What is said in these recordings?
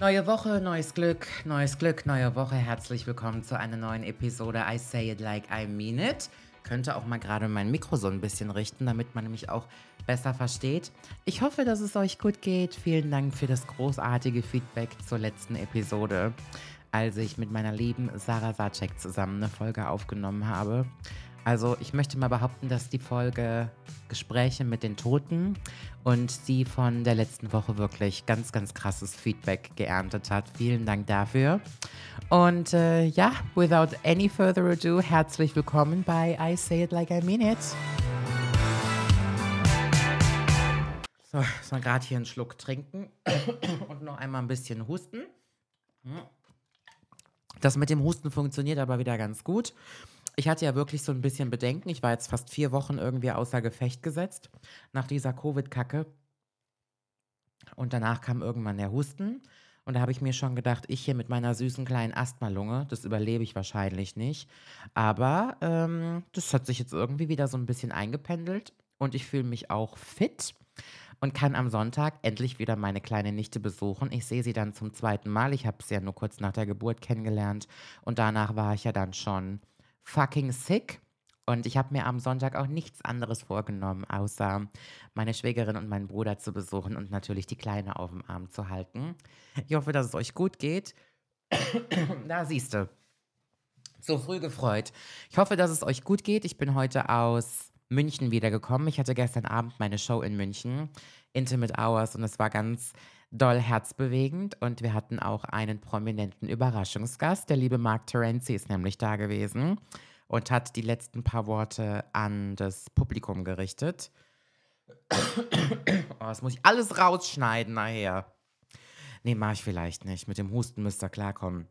Neue Woche, neues Glück, neues Glück, neue Woche. Herzlich willkommen zu einer neuen Episode I Say It Like I Mean It. Könnte auch mal gerade mein Mikro so ein bisschen richten, damit man mich auch besser versteht. Ich hoffe, dass es euch gut geht. Vielen Dank für das großartige Feedback zur letzten Episode, als ich mit meiner lieben Sarah Sacek zusammen eine Folge aufgenommen habe. Also ich möchte mal behaupten, dass die Folge Gespräche mit den Toten und die von der letzten Woche wirklich ganz, ganz krasses Feedback geerntet hat. Vielen Dank dafür. Und äh, ja, without any further ado, herzlich willkommen bei I Say It Like I Mean It. So, ich mal gerade hier einen Schluck trinken und noch einmal ein bisschen husten. Das mit dem Husten funktioniert aber wieder ganz gut ich hatte ja wirklich so ein bisschen Bedenken. Ich war jetzt fast vier Wochen irgendwie außer Gefecht gesetzt nach dieser Covid-Kacke. Und danach kam irgendwann der Husten. Und da habe ich mir schon gedacht, ich hier mit meiner süßen kleinen Asthmalunge, das überlebe ich wahrscheinlich nicht. Aber ähm, das hat sich jetzt irgendwie wieder so ein bisschen eingependelt. Und ich fühle mich auch fit und kann am Sonntag endlich wieder meine kleine Nichte besuchen. Ich sehe sie dann zum zweiten Mal. Ich habe sie ja nur kurz nach der Geburt kennengelernt. Und danach war ich ja dann schon fucking sick. Und ich habe mir am Sonntag auch nichts anderes vorgenommen, außer meine Schwägerin und meinen Bruder zu besuchen und natürlich die Kleine auf dem Arm zu halten. Ich hoffe, dass es euch gut geht. da siehst du. So früh gefreut. Ich hoffe, dass es euch gut geht. Ich bin heute aus München wiedergekommen. Ich hatte gestern Abend meine Show in München, Intimate Hours, und es war ganz doll herzbewegend und wir hatten auch einen prominenten Überraschungsgast. Der liebe Mark Terenzi ist nämlich da gewesen und hat die letzten paar Worte an das Publikum gerichtet. Oh, das muss ich alles rausschneiden nachher. Nee, mach ich vielleicht nicht. Mit dem Husten müsst ihr klarkommen.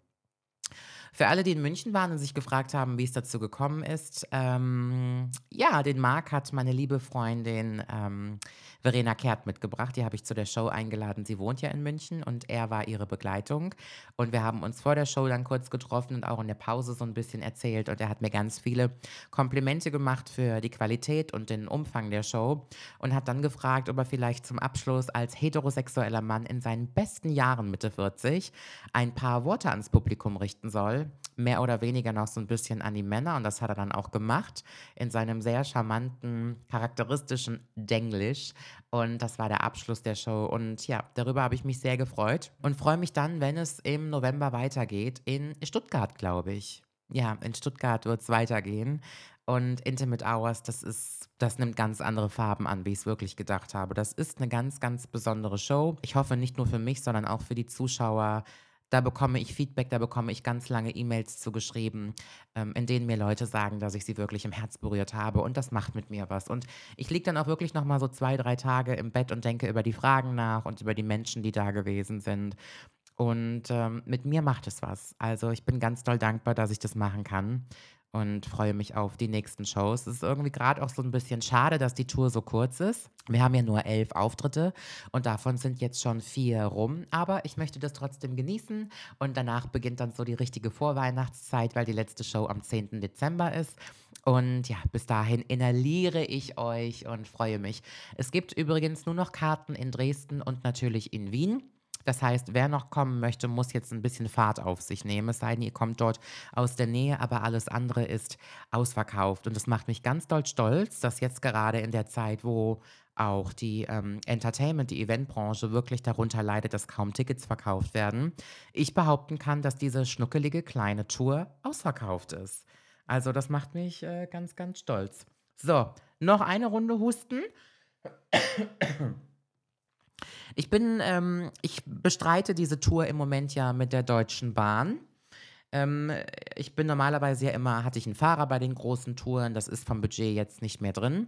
Für alle, die in München waren und sich gefragt haben, wie es dazu gekommen ist, ähm, ja, den Marc hat meine liebe Freundin ähm, Verena Kehrt mitgebracht. Die habe ich zu der Show eingeladen. Sie wohnt ja in München und er war ihre Begleitung. Und wir haben uns vor der Show dann kurz getroffen und auch in der Pause so ein bisschen erzählt. Und er hat mir ganz viele Komplimente gemacht für die Qualität und den Umfang der Show und hat dann gefragt, ob er vielleicht zum Abschluss als heterosexueller Mann in seinen besten Jahren Mitte 40 ein paar Worte ans Publikum richten soll mehr oder weniger noch so ein bisschen an die Männer und das hat er dann auch gemacht in seinem sehr charmanten, charakteristischen Denglisch und das war der Abschluss der Show und ja, darüber habe ich mich sehr gefreut und freue mich dann, wenn es im November weitergeht in Stuttgart, glaube ich. Ja, in Stuttgart wird es weitergehen und Intimate Hours, das ist, das nimmt ganz andere Farben an, wie ich es wirklich gedacht habe. Das ist eine ganz, ganz besondere Show. Ich hoffe nicht nur für mich, sondern auch für die Zuschauer da bekomme ich Feedback, da bekomme ich ganz lange E-Mails zugeschrieben, ähm, in denen mir Leute sagen, dass ich sie wirklich im Herz berührt habe und das macht mit mir was. Und ich liege dann auch wirklich nochmal so zwei, drei Tage im Bett und denke über die Fragen nach und über die Menschen, die da gewesen sind. Und ähm, mit mir macht es was. Also ich bin ganz doll dankbar, dass ich das machen kann und freue mich auf die nächsten Shows. Es ist irgendwie gerade auch so ein bisschen schade, dass die Tour so kurz ist. Wir haben ja nur elf Auftritte und davon sind jetzt schon vier rum. Aber ich möchte das trotzdem genießen und danach beginnt dann so die richtige Vorweihnachtszeit, weil die letzte Show am 10. Dezember ist. Und ja, bis dahin inhaliere ich euch und freue mich. Es gibt übrigens nur noch Karten in Dresden und natürlich in Wien. Das heißt, wer noch kommen möchte, muss jetzt ein bisschen Fahrt auf sich nehmen. Es sei denn, ihr kommt dort aus der Nähe, aber alles andere ist ausverkauft. Und das macht mich ganz doll stolz, dass jetzt gerade in der Zeit, wo auch die ähm, Entertainment, die Eventbranche wirklich darunter leidet, dass kaum Tickets verkauft werden, ich behaupten kann, dass diese schnuckelige kleine Tour ausverkauft ist. Also das macht mich äh, ganz, ganz stolz. So, noch eine Runde Husten. Ich bin, ähm, ich bestreite diese Tour im Moment ja mit der Deutschen Bahn. Ähm, ich bin normalerweise ja immer, hatte ich einen Fahrer bei den großen Touren, das ist vom Budget jetzt nicht mehr drin,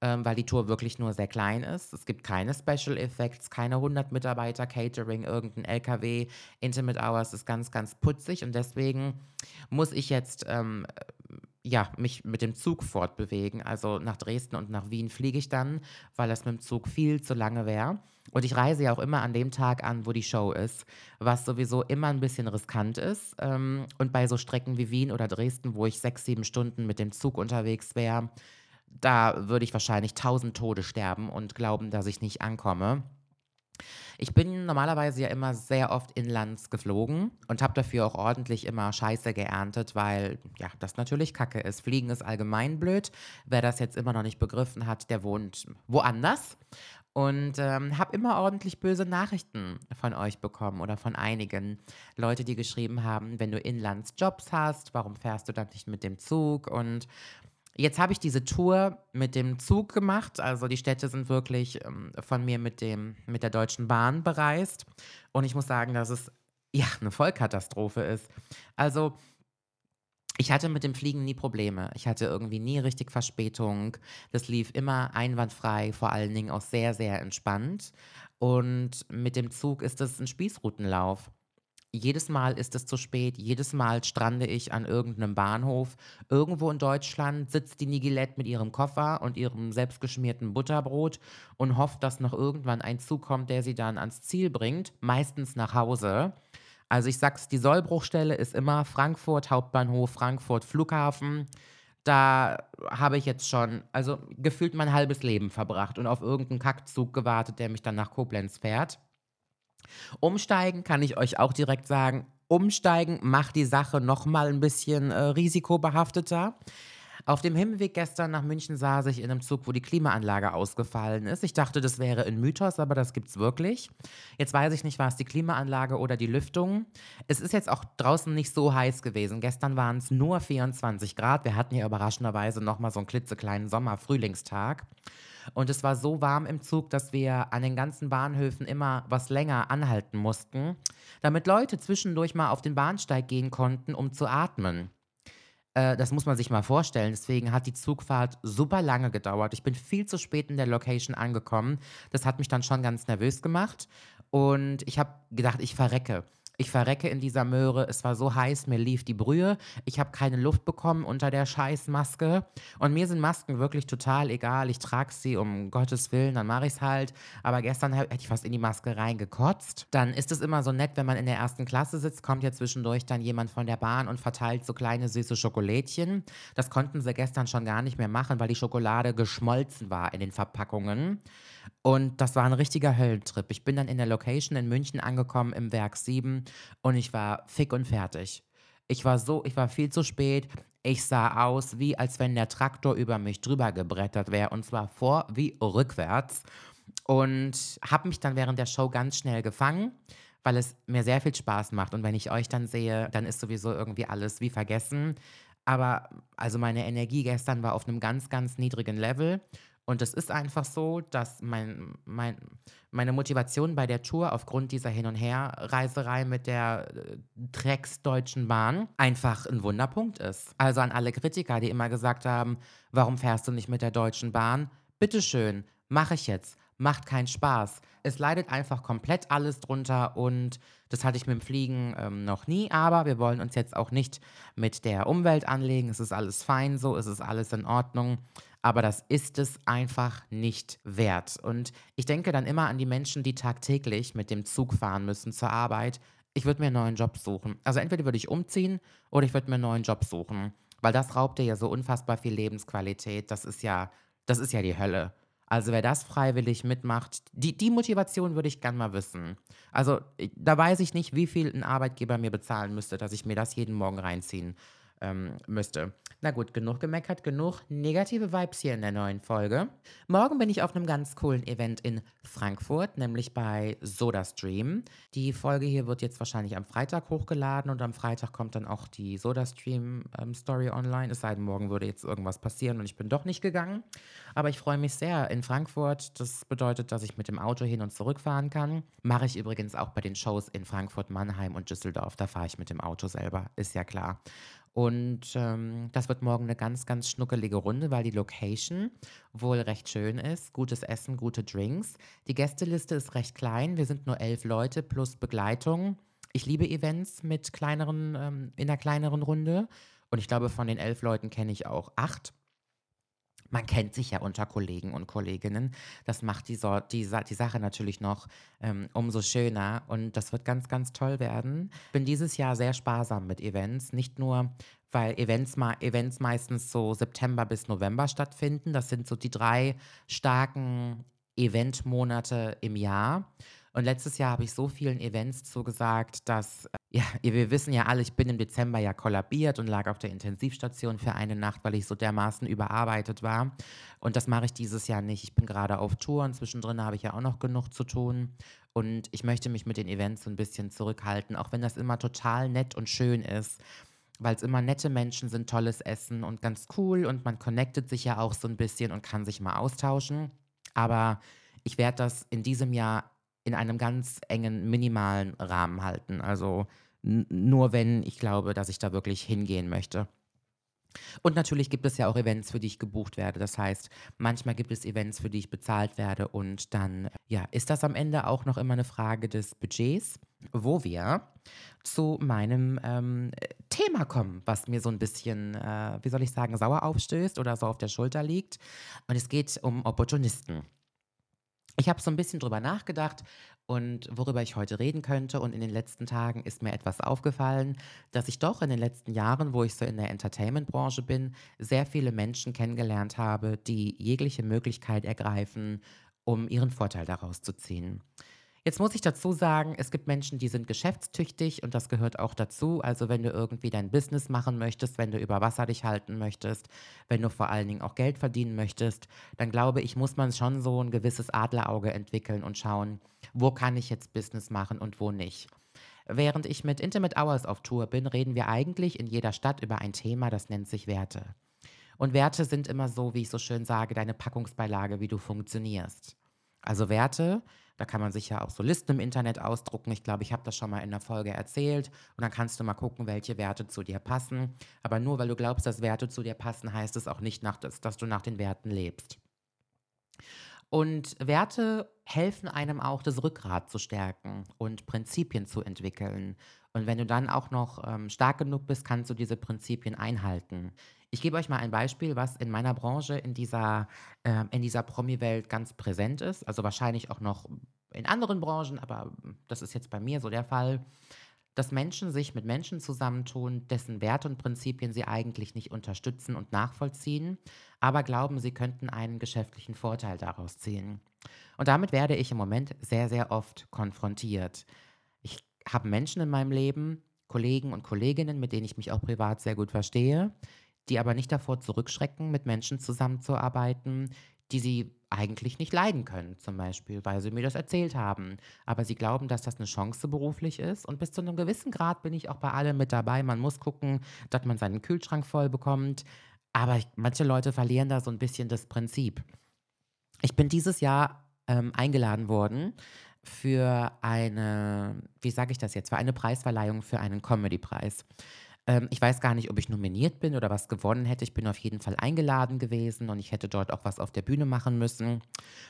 ähm, weil die Tour wirklich nur sehr klein ist. Es gibt keine Special Effects, keine 100 Mitarbeiter, Catering, irgendein LKW. Intimate Hours ist ganz, ganz putzig und deswegen muss ich jetzt ähm, ja, mich mit dem Zug fortbewegen. Also nach Dresden und nach Wien fliege ich dann, weil das mit dem Zug viel zu lange wäre. Und ich reise ja auch immer an dem Tag an, wo die Show ist, was sowieso immer ein bisschen riskant ist. Ähm, und bei so Strecken wie Wien oder Dresden, wo ich sechs, sieben Stunden mit dem Zug unterwegs wäre, da würde ich wahrscheinlich tausend Tode sterben und glauben, dass ich nicht ankomme. Ich bin normalerweise ja immer sehr oft inlands geflogen und habe dafür auch ordentlich immer Scheiße geerntet, weil ja, das natürlich Kacke ist. Fliegen ist allgemein blöd. Wer das jetzt immer noch nicht begriffen hat, der wohnt woanders. Und ähm, habe immer ordentlich böse Nachrichten von euch bekommen oder von einigen Leute, die geschrieben haben, wenn du Inlandsjobs hast, warum fährst du dann nicht mit dem Zug? Und Jetzt habe ich diese Tour mit dem Zug gemacht. Also die Städte sind wirklich ähm, von mir mit, dem, mit der Deutschen Bahn bereist. Und ich muss sagen, dass es ja eine Vollkatastrophe ist. Also ich hatte mit dem Fliegen nie Probleme. Ich hatte irgendwie nie richtig Verspätung. Das lief immer einwandfrei, vor allen Dingen auch sehr, sehr entspannt. Und mit dem Zug ist es ein Spießrutenlauf. Jedes Mal ist es zu spät, jedes Mal strande ich an irgendeinem Bahnhof. Irgendwo in Deutschland sitzt die Nigilette mit ihrem Koffer und ihrem selbstgeschmierten Butterbrot und hofft, dass noch irgendwann ein Zug kommt, der sie dann ans Ziel bringt, meistens nach Hause. Also ich sag's, die Sollbruchstelle ist immer Frankfurt Hauptbahnhof, Frankfurt Flughafen. Da habe ich jetzt schon, also gefühlt mein halbes Leben verbracht und auf irgendeinen Kackzug gewartet, der mich dann nach Koblenz fährt. Umsteigen kann ich euch auch direkt sagen. Umsteigen macht die Sache noch mal ein bisschen äh, risikobehafteter. Auf dem Hinweg gestern nach München saß ich in einem Zug, wo die Klimaanlage ausgefallen ist. Ich dachte, das wäre ein Mythos, aber das gibt's wirklich. Jetzt weiß ich nicht, war es die Klimaanlage oder die Lüftung. Es ist jetzt auch draußen nicht so heiß gewesen. Gestern waren es nur 24 Grad. Wir hatten ja überraschenderweise noch mal so einen klitzekleinen Sommer-Frühlingstag. Und es war so warm im Zug, dass wir an den ganzen Bahnhöfen immer was länger anhalten mussten, damit Leute zwischendurch mal auf den Bahnsteig gehen konnten, um zu atmen. Äh, das muss man sich mal vorstellen. Deswegen hat die Zugfahrt super lange gedauert. Ich bin viel zu spät in der Location angekommen. Das hat mich dann schon ganz nervös gemacht. Und ich habe gedacht, ich verrecke. Ich verrecke in dieser Möhre. Es war so heiß, mir lief die Brühe. Ich habe keine Luft bekommen unter der Scheißmaske. Und mir sind Masken wirklich total egal. Ich trage sie um Gottes Willen, dann mache ich es halt. Aber gestern hätte ich fast in die Maske reingekotzt. Dann ist es immer so nett, wenn man in der ersten Klasse sitzt, kommt ja zwischendurch dann jemand von der Bahn und verteilt so kleine süße Schokolädchen. Das konnten sie gestern schon gar nicht mehr machen, weil die Schokolade geschmolzen war in den Verpackungen. Und das war ein richtiger Höllentrip. Ich bin dann in der Location in München angekommen im Werk 7 und ich war fick und fertig. Ich war so, ich war viel zu spät. Ich sah aus, wie als wenn der Traktor über mich drüber gebrettert wäre und zwar vor wie rückwärts. Und habe mich dann während der Show ganz schnell gefangen, weil es mir sehr viel Spaß macht. Und wenn ich euch dann sehe, dann ist sowieso irgendwie alles wie vergessen. Aber also meine Energie gestern war auf einem ganz, ganz niedrigen Level. Und es ist einfach so, dass mein, mein, meine Motivation bei der Tour aufgrund dieser Hin- und Herreiserei mit der äh, Drecks-Deutschen Bahn einfach ein Wunderpunkt ist. Also an alle Kritiker, die immer gesagt haben, warum fährst du nicht mit der Deutschen Bahn? Bitteschön, mache ich jetzt. Macht keinen Spaß. Es leidet einfach komplett alles drunter und das hatte ich mit dem Fliegen ähm, noch nie, aber wir wollen uns jetzt auch nicht mit der Umwelt anlegen. Es ist alles fein so, es ist alles in Ordnung aber das ist es einfach nicht wert. Und ich denke dann immer an die Menschen, die tagtäglich mit dem Zug fahren müssen zur Arbeit. Ich würde mir einen neuen Job suchen. Also entweder würde ich umziehen oder ich würde mir einen neuen Job suchen, weil das raubt dir ja so unfassbar viel Lebensqualität. Das ist ja, das ist ja die Hölle. Also wer das freiwillig mitmacht, die, die Motivation würde ich gern mal wissen. Also da weiß ich nicht, wie viel ein Arbeitgeber mir bezahlen müsste, dass ich mir das jeden Morgen reinziehen ähm, müsste. Na gut, genug gemeckert, genug negative Vibes hier in der neuen Folge. Morgen bin ich auf einem ganz coolen Event in Frankfurt, nämlich bei SodaStream. Die Folge hier wird jetzt wahrscheinlich am Freitag hochgeladen und am Freitag kommt dann auch die SodaStream-Story ähm, online. Es sei denn, morgen würde jetzt irgendwas passieren und ich bin doch nicht gegangen. Aber ich freue mich sehr in Frankfurt. Das bedeutet, dass ich mit dem Auto hin und zurück fahren kann. Mache ich übrigens auch bei den Shows in Frankfurt, Mannheim und Düsseldorf. Da fahre ich mit dem Auto selber, ist ja klar. Und ähm, das wird morgen eine ganz, ganz schnuckelige Runde, weil die Location wohl recht schön ist. Gutes Essen, gute Drinks. Die Gästeliste ist recht klein. Wir sind nur elf Leute plus Begleitung. Ich liebe Events mit kleineren, ähm, in einer kleineren Runde. Und ich glaube, von den elf Leuten kenne ich auch acht. Man kennt sich ja unter Kollegen und Kolleginnen. Das macht die, so die, die Sache natürlich noch ähm, umso schöner und das wird ganz, ganz toll werden. Ich bin dieses Jahr sehr sparsam mit Events, nicht nur, weil Events, Events meistens so September bis November stattfinden. Das sind so die drei starken Eventmonate im Jahr Und letztes Jahr habe ich so vielen Events zugesagt, dass, ja, wir wissen ja alle, ich bin im Dezember ja kollabiert und lag auf der Intensivstation für eine Nacht, weil ich so dermaßen überarbeitet war. Und das mache ich dieses Jahr nicht. Ich bin gerade auf Tour und zwischendrin habe ich ja auch noch genug zu tun. Und ich möchte mich mit den Events so ein bisschen zurückhalten, auch wenn das immer total nett und schön ist weil es immer nette Menschen sind, tolles Essen und ganz cool und man connectet sich ja auch so ein bisschen und kann sich mal austauschen. Aber ich werde das in diesem Jahr in einem ganz engen, minimalen Rahmen halten. Also nur wenn ich glaube, dass ich da wirklich hingehen möchte. Und natürlich gibt es ja auch Events, für die ich gebucht werde. Das heißt, manchmal gibt es Events, für die ich bezahlt werde. Und dann, ja, ist das am Ende auch noch immer eine Frage des Budgets, wo wir zu meinem ähm, Thema kommen, was mir so ein bisschen, äh, wie soll ich sagen, sauer aufstößt oder so auf der Schulter liegt. Und es geht um Opportunisten. Ich habe so ein bisschen drüber nachgedacht und worüber ich heute reden könnte. Und in den letzten Tagen ist mir etwas aufgefallen, dass ich doch in den letzten Jahren, wo ich so in der Entertainment-Branche bin, sehr viele Menschen kennengelernt habe, die jegliche Möglichkeit ergreifen, um ihren Vorteil daraus zu ziehen. Jetzt muss ich dazu sagen, es gibt Menschen, die sind geschäftstüchtig und das gehört auch dazu. Also wenn du irgendwie dein Business machen möchtest, wenn du über Wasser dich halten möchtest, wenn du vor allen Dingen auch Geld verdienen möchtest, dann glaube ich, muss man schon so ein gewisses Adlerauge entwickeln und schauen, wo kann ich jetzt Business machen und wo nicht. Während ich mit Intimate Hours auf Tour bin, reden wir eigentlich in jeder Stadt über ein Thema, das nennt sich Werte. Und Werte sind immer so, wie ich so schön sage, deine Packungsbeilage, wie du funktionierst. Also Werte da kann man sich ja auch so Listen im Internet ausdrucken. Ich glaube, ich habe das schon mal in der Folge erzählt. Und dann kannst du mal gucken, welche Werte zu dir passen. Aber nur weil du glaubst, dass Werte zu dir passen, heißt es auch nicht, nach, dass, dass du nach den Werten lebst. Und Werte helfen einem auch, das Rückgrat zu stärken und Prinzipien zu entwickeln. Und wenn du dann auch noch ähm, stark genug bist, kannst du diese Prinzipien einhalten. Ich gebe euch mal ein Beispiel, was in meiner Branche, in dieser, äh, in dieser Promi-Welt ganz präsent ist. Also wahrscheinlich auch noch in anderen Branchen, aber das ist jetzt bei mir so der Fall, dass Menschen sich mit Menschen zusammentun, dessen Werte und Prinzipien sie eigentlich nicht unterstützen und nachvollziehen, aber glauben, sie könnten einen geschäftlichen Vorteil daraus ziehen. Und damit werde ich im Moment sehr, sehr oft konfrontiert. Habe Menschen in meinem Leben, Kollegen und Kolleginnen, mit denen ich mich auch privat sehr gut verstehe, die aber nicht davor zurückschrecken, mit Menschen zusammenzuarbeiten, die sie eigentlich nicht leiden können, zum Beispiel, weil sie mir das erzählt haben. Aber sie glauben, dass das eine Chance beruflich ist. Und bis zu einem gewissen Grad bin ich auch bei allem mit dabei. Man muss gucken, dass man seinen Kühlschrank voll bekommt. Aber ich, manche Leute verlieren da so ein bisschen das Prinzip. Ich bin dieses Jahr ähm, eingeladen worden für eine, wie sage ich das jetzt, für eine Preisverleihung für einen Comedy-Preis. Ähm, ich weiß gar nicht, ob ich nominiert bin oder was gewonnen hätte. Ich bin auf jeden Fall eingeladen gewesen und ich hätte dort auch was auf der Bühne machen müssen.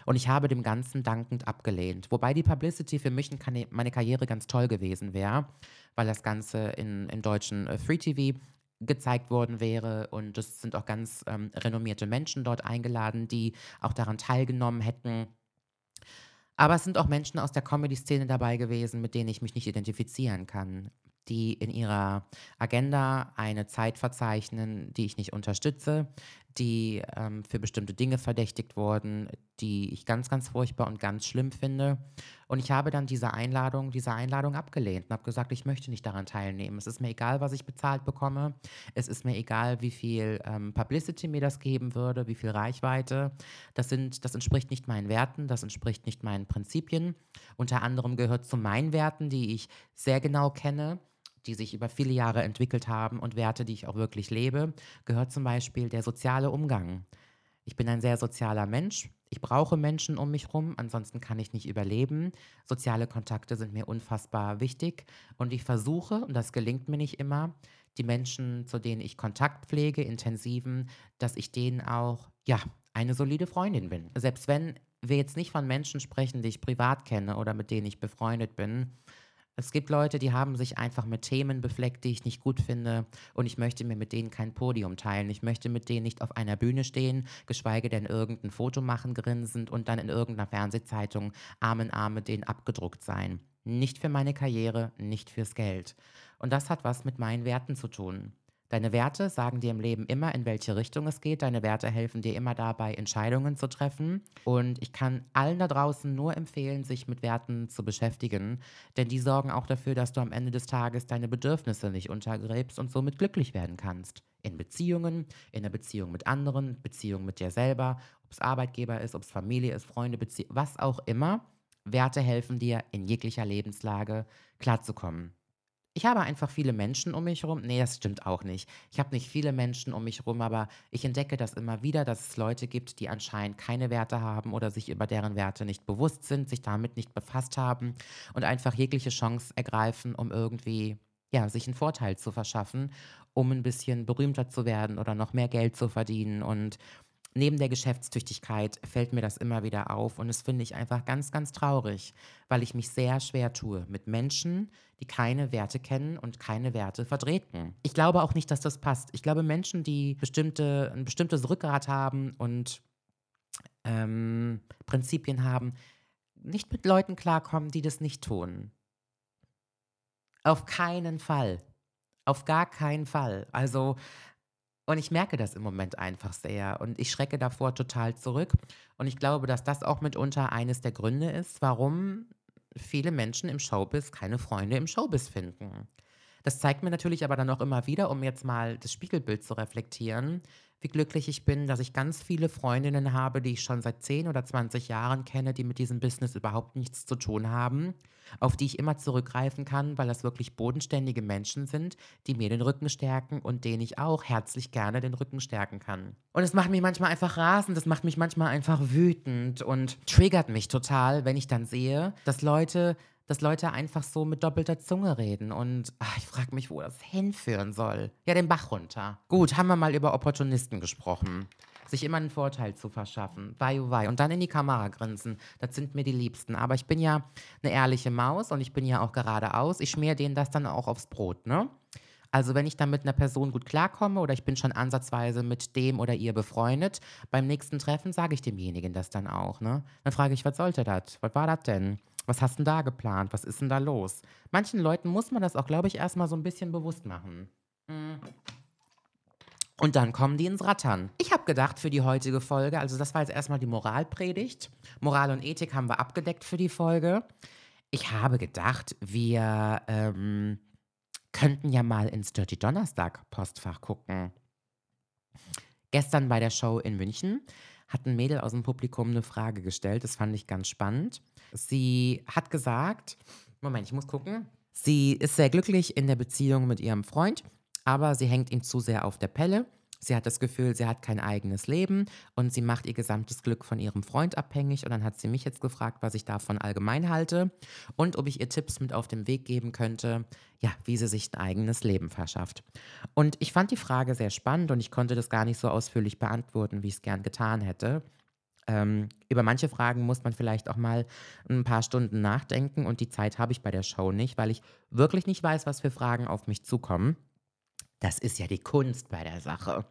Und ich habe dem Ganzen dankend abgelehnt. Wobei die Publicity für mich meine Karriere ganz toll gewesen wäre, weil das Ganze in, in deutschen äh, Free TV gezeigt worden wäre und es sind auch ganz ähm, renommierte Menschen dort eingeladen, die auch daran teilgenommen hätten. Aber es sind auch Menschen aus der Comedy-Szene dabei gewesen, mit denen ich mich nicht identifizieren kann die in ihrer Agenda eine Zeit verzeichnen, die ich nicht unterstütze, die ähm, für bestimmte Dinge verdächtigt wurden, die ich ganz, ganz furchtbar und ganz schlimm finde. Und ich habe dann diese Einladung, diese Einladung abgelehnt und habe gesagt, ich möchte nicht daran teilnehmen. Es ist mir egal, was ich bezahlt bekomme. Es ist mir egal, wie viel ähm, Publicity mir das geben würde, wie viel Reichweite. Das, sind, das entspricht nicht meinen Werten, das entspricht nicht meinen Prinzipien. Unter anderem gehört zu meinen Werten, die ich sehr genau kenne die sich über viele Jahre entwickelt haben und Werte, die ich auch wirklich lebe, gehört zum Beispiel der soziale Umgang. Ich bin ein sehr sozialer Mensch. Ich brauche Menschen um mich herum, ansonsten kann ich nicht überleben. Soziale Kontakte sind mir unfassbar wichtig und ich versuche, und das gelingt mir nicht immer, die Menschen, zu denen ich Kontakt pflege, intensiven, dass ich denen auch, ja, eine solide Freundin bin. Selbst wenn wir jetzt nicht von Menschen sprechen, die ich privat kenne oder mit denen ich befreundet bin, es gibt Leute, die haben sich einfach mit Themen befleckt, die ich nicht gut finde und ich möchte mir mit denen kein Podium teilen. Ich möchte mit denen nicht auf einer Bühne stehen, geschweige denn irgendein Foto machen, grinsend und dann in irgendeiner Fernsehzeitung Arm in Arm mit denen abgedruckt sein. Nicht für meine Karriere, nicht fürs Geld. Und das hat was mit meinen Werten zu tun. Deine Werte sagen dir im Leben immer, in welche Richtung es geht. Deine Werte helfen dir immer dabei, Entscheidungen zu treffen. Und ich kann allen da draußen nur empfehlen, sich mit Werten zu beschäftigen, denn die sorgen auch dafür, dass du am Ende des Tages deine Bedürfnisse nicht untergräbst und somit glücklich werden kannst. In Beziehungen, in der Beziehung mit anderen, Beziehung mit dir selber, ob es Arbeitgeber ist, ob es Familie ist, Freunde, Bezie was auch immer. Werte helfen dir, in jeglicher Lebenslage klarzukommen. Ich habe einfach viele Menschen um mich herum. Nee, das stimmt auch nicht. Ich habe nicht viele Menschen um mich herum, aber ich entdecke das immer wieder, dass es Leute gibt, die anscheinend keine Werte haben oder sich über deren Werte nicht bewusst sind, sich damit nicht befasst haben und einfach jegliche Chance ergreifen, um irgendwie ja, sich einen Vorteil zu verschaffen, um ein bisschen berühmter zu werden oder noch mehr Geld zu verdienen und neben der Geschäftstüchtigkeit fällt mir das immer wieder auf und das finde ich einfach ganz, ganz traurig, weil ich mich sehr schwer tue mit Menschen, die keine Werte kennen und keine Werte vertreten. Ich glaube auch nicht, dass das passt. Ich glaube, Menschen, die bestimmte, ein bestimmtes Rückgrat haben und ähm, Prinzipien haben, nicht mit Leuten klarkommen, die das nicht tun. Auf keinen Fall. Auf gar keinen Fall. Also und ich merke das im Moment einfach sehr und ich schrecke davor total zurück. Und ich glaube, dass das auch mitunter eines der Gründe ist, warum viele Menschen im Showbiz keine Freunde im Showbiz finden. Das zeigt mir natürlich aber dann auch immer wieder, um jetzt mal das Spiegelbild zu reflektieren, wie glücklich ich bin, dass ich ganz viele Freundinnen habe, die ich schon seit 10 oder 20 Jahren kenne, die mit diesem Business überhaupt nichts zu tun haben, auf die ich immer zurückgreifen kann, weil das wirklich bodenständige Menschen sind, die mir den Rücken stärken und denen ich auch herzlich gerne den Rücken stärken kann. Und es macht mich manchmal einfach rasend, das macht mich manchmal einfach wütend und triggert mich total, wenn ich dann sehe, dass Leute dass Leute einfach so mit doppelter Zunge reden. Und ach, ich frage mich, wo das hinführen soll. Ja, den Bach runter. Gut, haben wir mal über Opportunisten gesprochen. Sich immer einen Vorteil zu verschaffen. Wei, wei. Und dann in die Kamera grinsen. Das sind mir die Liebsten. Aber ich bin ja eine ehrliche Maus und ich bin ja auch geradeaus. Ich schmier denen das dann auch aufs Brot, ne? Also wenn ich dann mit einer Person gut klarkomme oder ich bin schon ansatzweise mit dem oder ihr befreundet, beim nächsten Treffen sage ich demjenigen das dann auch. Ne? Dann frage ich, was sollte das? Was war das denn? Was hast denn da geplant? Was ist denn da los? Manchen Leuten muss man das auch, glaube ich, erstmal so ein bisschen bewusst machen. Mhm. Und dann kommen die ins Rattern. Ich habe gedacht für die heutige Folge, also das war jetzt erstmal die Moralpredigt. Moral und Ethik haben wir abgedeckt für die Folge. Ich habe gedacht, wir ähm, könnten ja mal ins Dirty Donnerstag Postfach gucken. Gestern bei der Show in München hat ein Mädel aus dem Publikum eine Frage gestellt. Das fand ich ganz spannend. Sie hat gesagt, Moment, ich muss gucken. Sie ist sehr glücklich in der Beziehung mit ihrem Freund, aber sie hängt ihm zu sehr auf der Pelle. Sie hat das Gefühl, sie hat kein eigenes Leben und sie macht ihr gesamtes Glück von ihrem Freund abhängig. Und dann hat sie mich jetzt gefragt, was ich davon allgemein halte und ob ich ihr Tipps mit auf den Weg geben könnte, ja, wie sie sich ein eigenes Leben verschafft. Und ich fand die Frage sehr spannend und ich konnte das gar nicht so ausführlich beantworten, wie ich es gern getan hätte. Ähm, über manche Fragen muss man vielleicht auch mal ein paar Stunden nachdenken und die Zeit habe ich bei der Show nicht, weil ich wirklich nicht weiß, was für Fragen auf mich zukommen. Das ist ja die Kunst bei der Sache.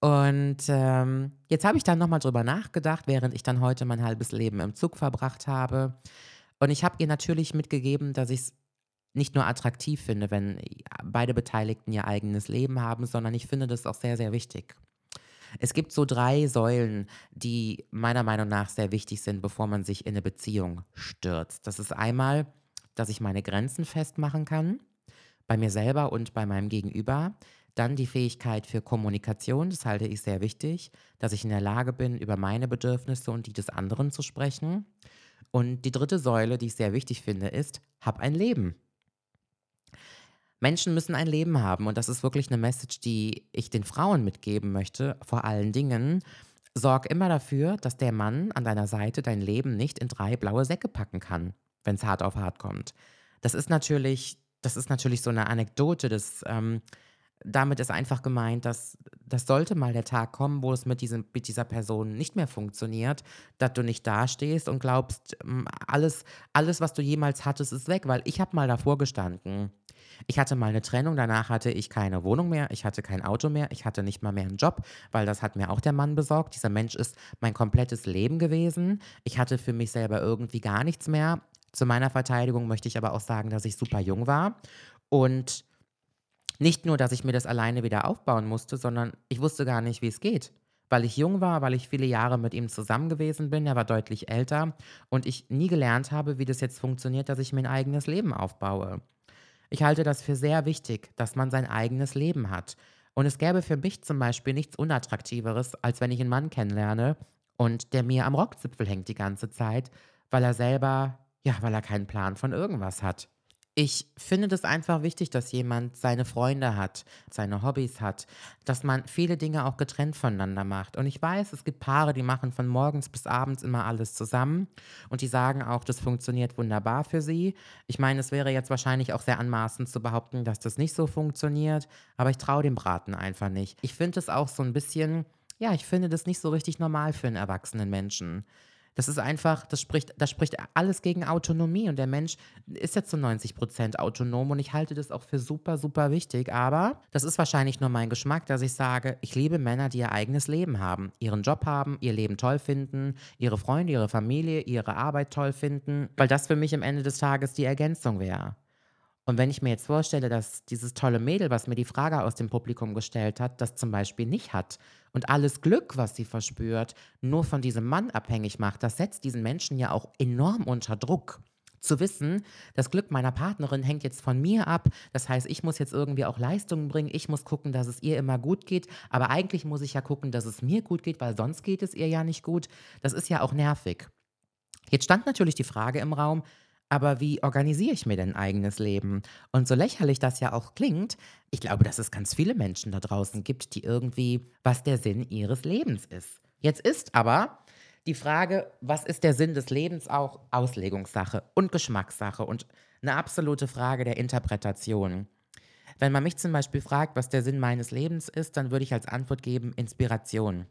Und ähm, jetzt habe ich dann nochmal drüber nachgedacht, während ich dann heute mein halbes Leben im Zug verbracht habe. Und ich habe ihr natürlich mitgegeben, dass ich es nicht nur attraktiv finde, wenn beide Beteiligten ihr eigenes Leben haben, sondern ich finde das auch sehr, sehr wichtig. Es gibt so drei Säulen, die meiner Meinung nach sehr wichtig sind, bevor man sich in eine Beziehung stürzt. Das ist einmal, dass ich meine Grenzen festmachen kann, bei mir selber und bei meinem Gegenüber. Dann die Fähigkeit für Kommunikation, das halte ich sehr wichtig, dass ich in der Lage bin, über meine Bedürfnisse und die des anderen zu sprechen. Und die dritte Säule, die ich sehr wichtig finde, ist, hab ein Leben. Menschen müssen ein Leben haben und das ist wirklich eine Message, die ich den Frauen mitgeben möchte, vor allen Dingen. Sorg immer dafür, dass der Mann an deiner Seite dein Leben nicht in drei blaue Säcke packen kann, wenn es hart auf hart kommt. Das ist natürlich, das ist natürlich so eine Anekdote, das, ähm, damit ist einfach gemeint, dass das sollte mal der Tag kommen, wo es mit, diesem, mit dieser Person nicht mehr funktioniert, dass du nicht dastehst und glaubst, ähm, alles, alles, was du jemals hattest, ist weg, weil ich habe mal davor gestanden. Ich hatte mal eine Trennung, danach hatte ich keine Wohnung mehr, ich hatte kein Auto mehr, ich hatte nicht mal mehr einen Job, weil das hat mir auch der Mann besorgt. Dieser Mensch ist mein komplettes Leben gewesen. Ich hatte für mich selber irgendwie gar nichts mehr. Zu meiner Verteidigung möchte ich aber auch sagen, dass ich super jung war und Nicht nur, dass ich mir das alleine wieder aufbauen musste, sondern ich wusste gar nicht, wie es geht. Weil ich jung war, weil ich viele Jahre mit ihm zusammen gewesen bin, er war deutlich älter und ich nie gelernt habe, wie das jetzt funktioniert, dass ich mir ein eigenes Leben aufbaue. Ich halte das für sehr wichtig, dass man sein eigenes Leben hat. Und es gäbe für mich zum Beispiel nichts Unattraktiveres, als wenn ich einen Mann kennenlerne und der mir am Rockzipfel hängt die ganze Zeit, weil er selber, ja, weil er keinen Plan von irgendwas hat. Ich finde das einfach wichtig, dass jemand seine Freunde hat, seine Hobbys hat, dass man viele Dinge auch getrennt voneinander macht. Und ich weiß, es gibt Paare, die machen von morgens bis abends immer alles zusammen und die sagen auch, das funktioniert wunderbar für sie. Ich meine, es wäre jetzt wahrscheinlich auch sehr anmaßend zu behaupten, dass das nicht so funktioniert, aber ich traue dem Braten einfach nicht. Ich finde es auch so ein bisschen, ja, ich finde das nicht so richtig normal für einen erwachsenen Menschen. Das ist einfach, das spricht, das spricht alles gegen Autonomie und der Mensch ist ja zu 90 Prozent autonom und ich halte das auch für super, super wichtig. Aber das ist wahrscheinlich nur mein Geschmack, dass ich sage, ich liebe Männer, die ihr eigenes Leben haben, ihren Job haben, ihr Leben toll finden, ihre Freunde, ihre Familie, ihre Arbeit toll finden, weil das für mich am Ende des Tages die Ergänzung wäre. Und wenn ich mir jetzt vorstelle, dass dieses tolle Mädel, was mir die Frage aus dem Publikum gestellt hat, das zum Beispiel nicht hat und alles Glück, was sie verspürt, nur von diesem Mann abhängig macht, das setzt diesen Menschen ja auch enorm unter Druck. Zu wissen, das Glück meiner Partnerin hängt jetzt von mir ab. Das heißt, ich muss jetzt irgendwie auch Leistungen bringen. Ich muss gucken, dass es ihr immer gut geht. Aber eigentlich muss ich ja gucken, dass es mir gut geht, weil sonst geht es ihr ja nicht gut. Das ist ja auch nervig. Jetzt stand natürlich die Frage im Raum, aber wie organisiere ich mir denn eigenes Leben? Und so lächerlich das ja auch klingt, ich glaube, dass es ganz viele Menschen da draußen gibt, die irgendwie, was der Sinn ihres Lebens ist. Jetzt ist aber die Frage, was ist der Sinn des Lebens auch Auslegungssache und Geschmackssache und eine absolute Frage der Interpretation. Wenn man mich zum Beispiel fragt, was der Sinn meines Lebens ist, dann würde ich als Antwort geben Inspiration.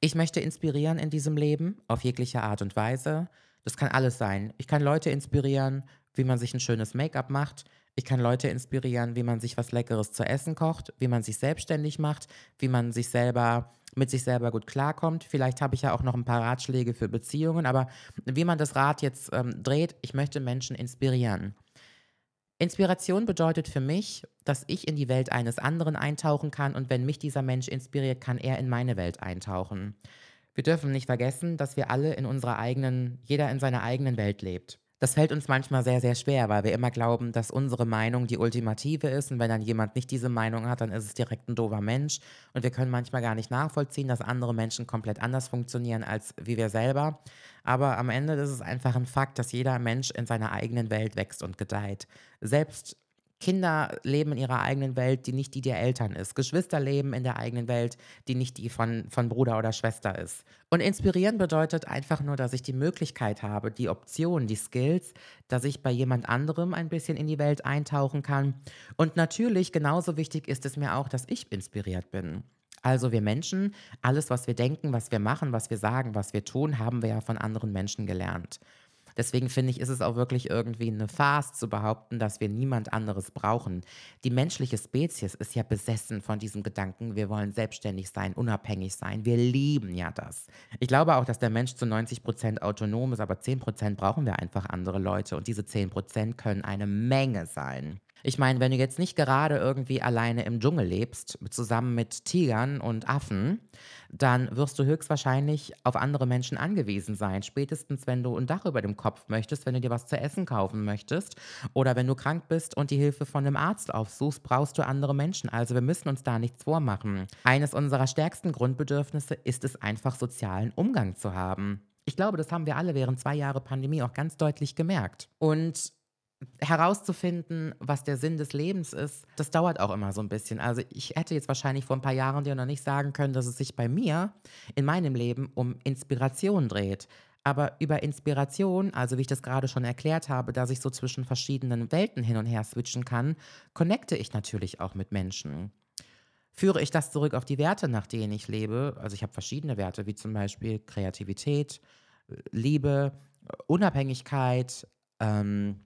Ich möchte inspirieren in diesem Leben auf jegliche Art und Weise. Das kann alles sein. Ich kann Leute inspirieren, wie man sich ein schönes Make-up macht. Ich kann Leute inspirieren, wie man sich was Leckeres zu essen kocht, wie man sich selbstständig macht, wie man sich selber mit sich selber gut klarkommt. Vielleicht habe ich ja auch noch ein paar Ratschläge für Beziehungen, aber wie man das Rad jetzt ähm, dreht, ich möchte Menschen inspirieren. Inspiration bedeutet für mich, dass ich in die Welt eines anderen eintauchen kann und wenn mich dieser Mensch inspiriert, kann er in meine Welt eintauchen. Wir dürfen nicht vergessen, dass wir alle in unserer eigenen, jeder in seiner eigenen Welt lebt. Das fällt uns manchmal sehr, sehr schwer, weil wir immer glauben, dass unsere Meinung die ultimative ist und wenn dann jemand nicht diese Meinung hat, dann ist es direkt ein doofer Mensch und wir können manchmal gar nicht nachvollziehen, dass andere Menschen komplett anders funktionieren als wie wir selber. Aber am Ende ist es einfach ein Fakt, dass jeder Mensch in seiner eigenen Welt wächst und gedeiht. Selbst Kinder leben in ihrer eigenen Welt, die nicht die der Eltern ist. Geschwister leben in der eigenen Welt, die nicht die von, von Bruder oder Schwester ist. Und inspirieren bedeutet einfach nur, dass ich die Möglichkeit habe, die Option, die Skills, dass ich bei jemand anderem ein bisschen in die Welt eintauchen kann. Und natürlich, genauso wichtig ist es mir auch, dass ich inspiriert bin. Also wir Menschen, alles, was wir denken, was wir machen, was wir sagen, was wir tun, haben wir ja von anderen Menschen gelernt. Deswegen finde ich, ist es auch wirklich irgendwie eine Farce zu behaupten, dass wir niemand anderes brauchen. Die menschliche Spezies ist ja besessen von diesem Gedanken, wir wollen selbstständig sein, unabhängig sein. Wir lieben ja das. Ich glaube auch, dass der Mensch zu 90 Prozent autonom ist, aber 10 Prozent brauchen wir einfach andere Leute und diese 10 Prozent können eine Menge sein. Ich meine, wenn du jetzt nicht gerade irgendwie alleine im Dschungel lebst, zusammen mit Tigern und Affen, dann wirst du höchstwahrscheinlich auf andere Menschen angewiesen sein. Spätestens, wenn du ein Dach über dem Kopf möchtest, wenn du dir was zu essen kaufen möchtest oder wenn du krank bist und die Hilfe von einem Arzt aufsuchst, brauchst du andere Menschen. Also wir müssen uns da nichts vormachen. Eines unserer stärksten Grundbedürfnisse ist es einfach, sozialen Umgang zu haben. Ich glaube, das haben wir alle während zwei Jahre Pandemie auch ganz deutlich gemerkt. Und herauszufinden, was der Sinn des Lebens ist, das dauert auch immer so ein bisschen. Also ich hätte jetzt wahrscheinlich vor ein paar Jahren dir noch nicht sagen können, dass es sich bei mir in meinem Leben um Inspiration dreht. Aber über Inspiration, also wie ich das gerade schon erklärt habe, dass ich so zwischen verschiedenen Welten hin und her switchen kann, connecte ich natürlich auch mit Menschen. Führe ich das zurück auf die Werte, nach denen ich lebe, also ich habe verschiedene Werte, wie zum Beispiel Kreativität, Liebe, Unabhängigkeit, ähm,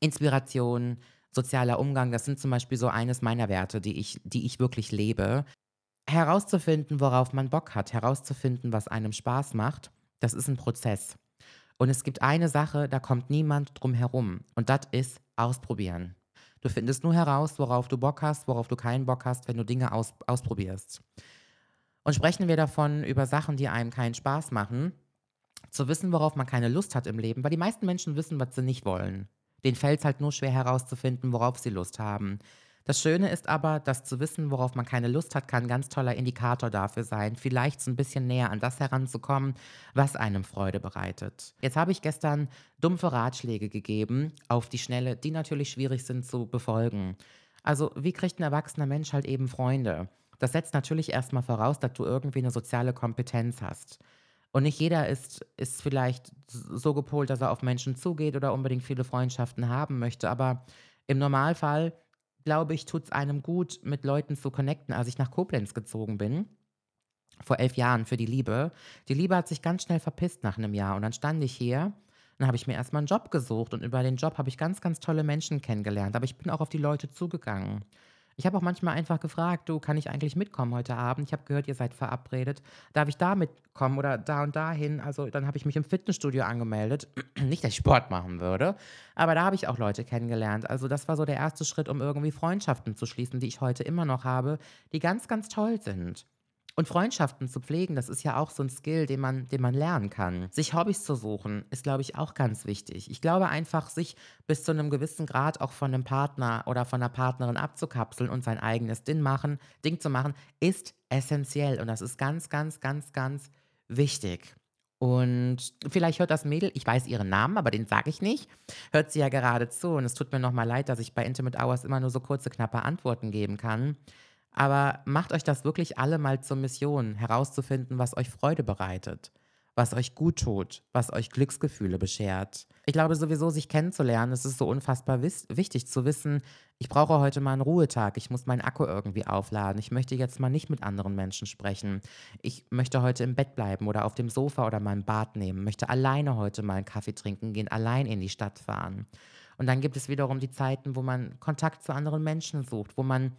Inspiration, sozialer Umgang, das sind zum Beispiel so eines meiner Werte, die ich, die ich wirklich lebe. Herauszufinden, worauf man Bock hat, herauszufinden, was einem Spaß macht, das ist ein Prozess. Und es gibt eine Sache, da kommt niemand drum herum. Und das ist ausprobieren. Du findest nur heraus, worauf du Bock hast, worauf du keinen Bock hast, wenn du Dinge aus, ausprobierst. Und sprechen wir davon über Sachen, die einem keinen Spaß machen, zu wissen, worauf man keine Lust hat im Leben, weil die meisten Menschen wissen, was sie nicht wollen. Denen fällt es halt nur schwer herauszufinden, worauf sie Lust haben. Das Schöne ist aber, dass zu wissen, worauf man keine Lust hat, kann ein ganz toller Indikator dafür sein, vielleicht so ein bisschen näher an das heranzukommen, was einem Freude bereitet. Jetzt habe ich gestern dumpfe Ratschläge gegeben, auf die Schnelle, die natürlich schwierig sind zu befolgen. Also, wie kriegt ein erwachsener Mensch halt eben Freunde? Das setzt natürlich erstmal voraus, dass du irgendwie eine soziale Kompetenz hast. Und nicht jeder ist, ist vielleicht so gepolt, dass er auf Menschen zugeht oder unbedingt viele Freundschaften haben möchte. Aber im Normalfall glaube ich, tut es einem gut, mit Leuten zu connecten. Als ich nach Koblenz gezogen bin, vor elf Jahren für die Liebe, die Liebe hat sich ganz schnell verpisst nach einem Jahr. Und dann stand ich hier dann habe ich mir erstmal einen Job gesucht und über den Job habe ich ganz, ganz tolle Menschen kennengelernt. Aber ich bin auch auf die Leute zugegangen. Ich habe auch manchmal einfach gefragt, du, kann ich eigentlich mitkommen heute Abend? Ich habe gehört, ihr seid verabredet. Darf ich da mitkommen oder da und dahin? Also dann habe ich mich im Fitnessstudio angemeldet. Nicht, dass ich Sport machen würde, aber da habe ich auch Leute kennengelernt. Also das war so der erste Schritt, um irgendwie Freundschaften zu schließen, die ich heute immer noch habe, die ganz, ganz toll sind. Und Freundschaften zu pflegen, das ist ja auch so ein Skill, den man, den man lernen kann. Sich Hobbys zu suchen, ist, glaube ich, auch ganz wichtig. Ich glaube einfach, sich bis zu einem gewissen Grad auch von einem Partner oder von einer Partnerin abzukapseln und sein eigenes Ding machen, Ding zu machen, ist essentiell. Und das ist ganz, ganz, ganz, ganz wichtig. Und vielleicht hört das Mädel, ich weiß ihren Namen, aber den sage ich nicht, hört sie ja gerade zu. Und es tut mir nochmal leid, dass ich bei Intimate Hours immer nur so kurze, knappe Antworten geben kann. Aber macht euch das wirklich alle mal zur Mission, herauszufinden, was euch Freude bereitet, was euch gut tut, was euch Glücksgefühle beschert. Ich glaube sowieso, sich kennenzulernen, es ist so unfassbar wichtig zu wissen, ich brauche heute mal einen Ruhetag, ich muss meinen Akku irgendwie aufladen, ich möchte jetzt mal nicht mit anderen Menschen sprechen, ich möchte heute im Bett bleiben oder auf dem Sofa oder mal ein Bad nehmen, möchte alleine heute mal einen Kaffee trinken gehen, allein in die Stadt fahren. Und dann gibt es wiederum die Zeiten, wo man Kontakt zu anderen Menschen sucht, wo man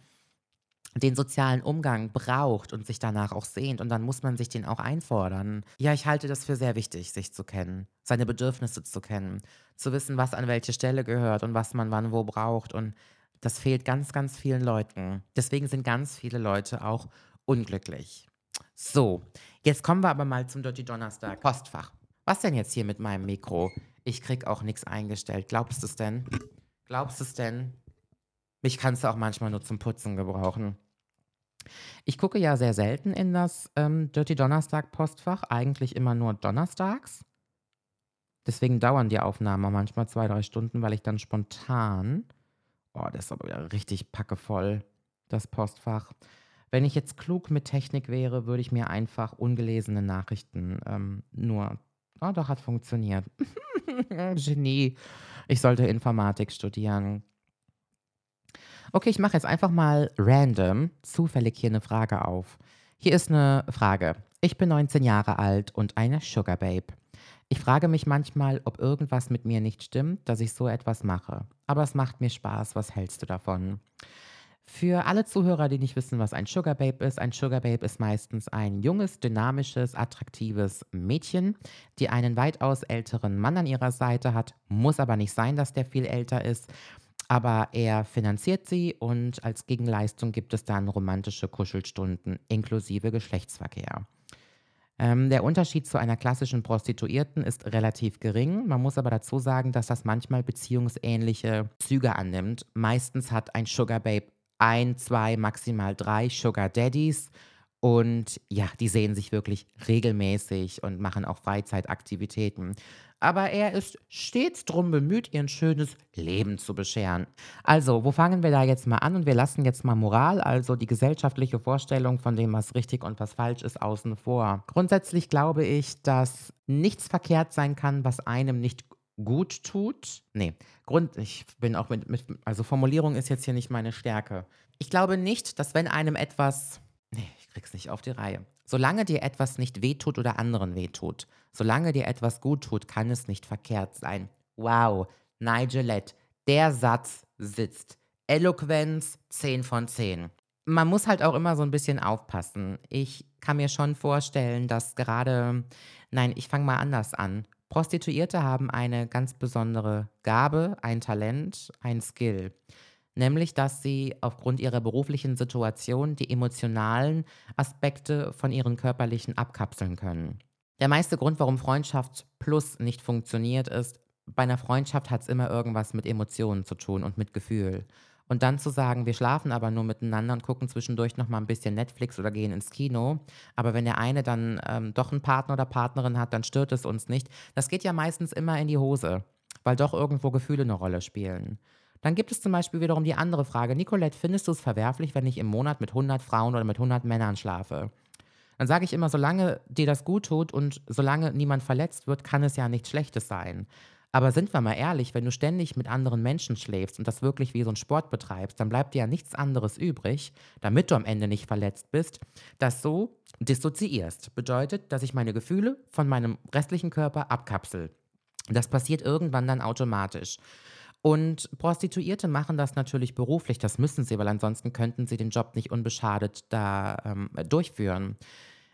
den sozialen Umgang braucht und sich danach auch sehnt und dann muss man sich den auch einfordern. Ja, ich halte das für sehr wichtig, sich zu kennen, seine Bedürfnisse zu kennen, zu wissen, was an welche Stelle gehört und was man wann wo braucht und das fehlt ganz, ganz vielen Leuten. Deswegen sind ganz viele Leute auch unglücklich. So, jetzt kommen wir aber mal zum Dirty Donnerstag. Postfach. Was denn jetzt hier mit meinem Mikro? Ich krieg auch nichts eingestellt. Glaubst du es denn? Glaubst du es denn? Mich kannst du auch manchmal nur zum Putzen gebrauchen. Ich gucke ja sehr selten in das ähm, Dirty Donnerstag Postfach, eigentlich immer nur donnerstags. Deswegen dauern die Aufnahmen manchmal zwei, drei Stunden, weil ich dann spontan. Oh, das ist aber wieder richtig packevoll, das Postfach. Wenn ich jetzt klug mit Technik wäre, würde ich mir einfach ungelesene Nachrichten ähm, nur. Oh, doch, hat funktioniert. Genie. Ich sollte Informatik studieren. Okay, ich mache jetzt einfach mal random, zufällig hier eine Frage auf. Hier ist eine Frage. Ich bin 19 Jahre alt und eine Sugar Babe. Ich frage mich manchmal, ob irgendwas mit mir nicht stimmt, dass ich so etwas mache. Aber es macht mir Spaß. Was hältst du davon? Für alle Zuhörer, die nicht wissen, was ein Sugar Babe ist, ein Sugar Babe ist meistens ein junges, dynamisches, attraktives Mädchen, die einen weitaus älteren Mann an ihrer Seite hat. Muss aber nicht sein, dass der viel älter ist aber er finanziert sie und als Gegenleistung gibt es dann romantische Kuschelstunden inklusive Geschlechtsverkehr. Ähm, der Unterschied zu einer klassischen Prostituierten ist relativ gering. Man muss aber dazu sagen, dass das manchmal beziehungsähnliche Züge annimmt. Meistens hat ein Sugar Babe ein, zwei, maximal drei Sugar Daddies und ja, die sehen sich wirklich regelmäßig und machen auch Freizeitaktivitäten. Aber er ist stets drum bemüht, ihr ein schönes Leben zu bescheren. Also, wo fangen wir da jetzt mal an? Und wir lassen jetzt mal Moral, also die gesellschaftliche Vorstellung von dem, was richtig und was falsch ist, außen vor. Grundsätzlich glaube ich, dass nichts verkehrt sein kann, was einem nicht gut tut. Nee, Grund, ich bin auch mit, mit also Formulierung ist jetzt hier nicht meine Stärke. Ich glaube nicht, dass wenn einem etwas Nee, ich krieg's nicht auf die Reihe. Solange dir etwas nicht wehtut oder anderen wehtut, solange dir etwas gut tut, kann es nicht verkehrt sein. Wow, Nigelette, der Satz sitzt. Eloquenz 10 von 10. Man muss halt auch immer so ein bisschen aufpassen. Ich kann mir schon vorstellen, dass gerade, nein, ich fange mal anders an. Prostituierte haben eine ganz besondere Gabe, ein Talent, ein Skill nämlich dass sie aufgrund ihrer beruflichen Situation die emotionalen Aspekte von ihren körperlichen abkapseln können. Der meiste Grund, warum Freundschaft plus nicht funktioniert, ist, bei einer Freundschaft hat es immer irgendwas mit Emotionen zu tun und mit Gefühl. Und dann zu sagen, wir schlafen aber nur miteinander und gucken zwischendurch noch mal ein bisschen Netflix oder gehen ins Kino. Aber wenn der eine dann ähm, doch einen Partner oder Partnerin hat, dann stört es uns nicht. Das geht ja meistens immer in die Hose, weil doch irgendwo Gefühle eine Rolle spielen. Dann gibt es zum Beispiel wiederum die andere Frage, Nicolette, findest du es verwerflich, wenn ich im Monat mit 100 Frauen oder mit 100 Männern schlafe? Dann sage ich immer, solange dir das gut tut und solange niemand verletzt wird, kann es ja nichts Schlechtes sein. Aber sind wir mal ehrlich, wenn du ständig mit anderen Menschen schläfst und das wirklich wie so ein Sport betreibst, dann bleibt dir ja nichts anderes übrig, damit du am Ende nicht verletzt bist, das so dissoziierst. Bedeutet, dass ich meine Gefühle von meinem restlichen Körper abkapsel. Das passiert irgendwann dann automatisch. Und Prostituierte machen das natürlich beruflich, das müssen sie, weil ansonsten könnten sie den Job nicht unbeschadet da ähm, durchführen.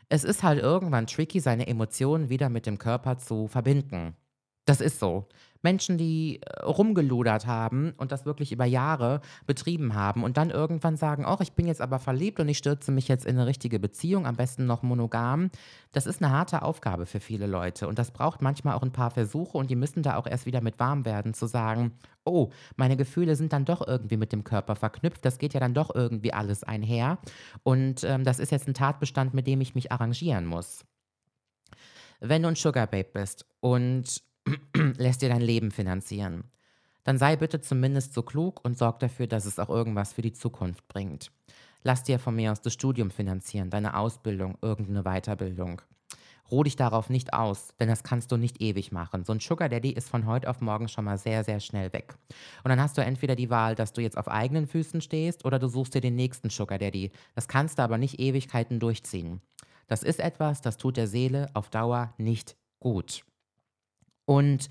Es ist halt irgendwann tricky, seine Emotionen wieder mit dem Körper zu verbinden. Das ist so. Menschen, die äh, rumgeludert haben und das wirklich über Jahre betrieben haben und dann irgendwann sagen, oh, ich bin jetzt aber verliebt und ich stürze mich jetzt in eine richtige Beziehung, am besten noch monogam. Das ist eine harte Aufgabe für viele Leute und das braucht manchmal auch ein paar Versuche und die müssen da auch erst wieder mit warm werden, zu sagen, oh, meine Gefühle sind dann doch irgendwie mit dem Körper verknüpft, das geht ja dann doch irgendwie alles einher und ähm, das ist jetzt ein Tatbestand, mit dem ich mich arrangieren muss. Wenn du ein Sugar Babe bist und lässt dir dein Leben finanzieren. Dann sei bitte zumindest so klug und sorg dafür, dass es auch irgendwas für die Zukunft bringt. Lass dir von mir aus das Studium finanzieren, deine Ausbildung, irgendeine Weiterbildung. Ruh dich darauf nicht aus, denn das kannst du nicht ewig machen. So ein Sugar Daddy ist von heute auf morgen schon mal sehr, sehr schnell weg. Und dann hast du entweder die Wahl, dass du jetzt auf eigenen Füßen stehst oder du suchst dir den nächsten Sugar Daddy. Das kannst du aber nicht Ewigkeiten durchziehen. Das ist etwas, das tut der Seele auf Dauer nicht gut. Und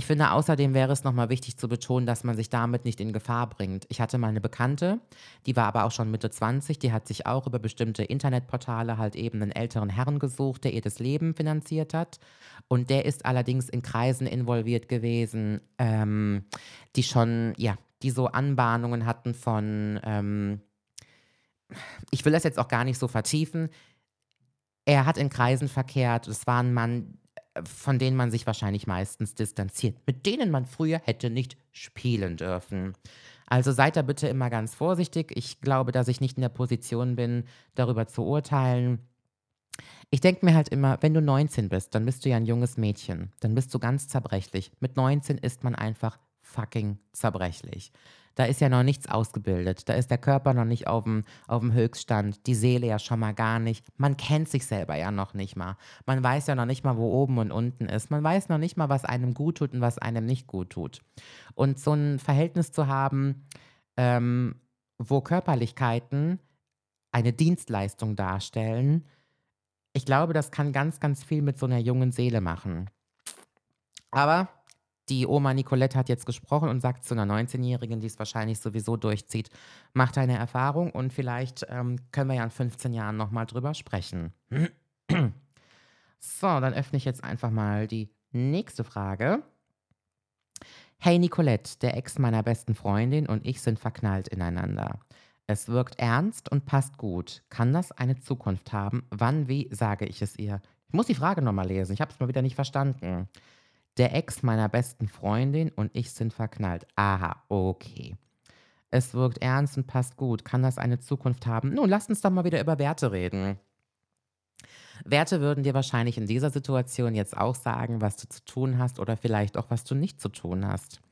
ich finde, außerdem wäre es nochmal wichtig zu betonen, dass man sich damit nicht in Gefahr bringt. Ich hatte mal eine Bekannte, die war aber auch schon Mitte 20, die hat sich auch über bestimmte Internetportale halt eben einen älteren Herrn gesucht, der ihr das Leben finanziert hat. Und der ist allerdings in Kreisen involviert gewesen, ähm, die schon, ja, die so Anbahnungen hatten von, ähm, ich will das jetzt auch gar nicht so vertiefen. Er hat in Kreisen verkehrt. Es war ein Mann, von denen man sich wahrscheinlich meistens distanziert, mit denen man früher hätte nicht spielen dürfen. Also seid da bitte immer ganz vorsichtig. Ich glaube, dass ich nicht in der Position bin, darüber zu urteilen. Ich denke mir halt immer, wenn du 19 bist, dann bist du ja ein junges Mädchen. Dann bist du ganz zerbrechlich. Mit 19 ist man einfach fucking zerbrechlich. Da ist ja noch nichts ausgebildet. Da ist der Körper noch nicht auf dem, auf dem Höchststand, die Seele ja schon mal gar nicht. Man kennt sich selber ja noch nicht mal. Man weiß ja noch nicht mal, wo oben und unten ist. Man weiß noch nicht mal, was einem gut tut und was einem nicht gut tut. Und so ein Verhältnis zu haben, ähm, wo Körperlichkeiten eine Dienstleistung darstellen, ich glaube, das kann ganz, ganz viel mit so einer jungen Seele machen. Aber die Oma Nicolette hat jetzt gesprochen und sagt zu einer 19-Jährigen, die es wahrscheinlich sowieso durchzieht, mach deine Erfahrung und vielleicht ähm, können wir ja in 15 Jahren nochmal drüber sprechen. so, dann öffne ich jetzt einfach mal die nächste Frage. Hey Nicolette, der Ex meiner besten Freundin und ich sind verknallt ineinander. Es wirkt ernst und passt gut. Kann das eine Zukunft haben? Wann, wie sage ich es ihr? Ich muss die Frage nochmal lesen. Ich habe es mal wieder nicht verstanden. Der Ex meiner besten Freundin und ich sind verknallt. Aha, okay. Es wirkt ernst und passt gut. Kann das eine Zukunft haben? Nun, lasst uns doch mal wieder über Werte reden. Werte würden dir wahrscheinlich in dieser Situation jetzt auch sagen, was du zu tun hast oder vielleicht auch, was du nicht zu tun hast.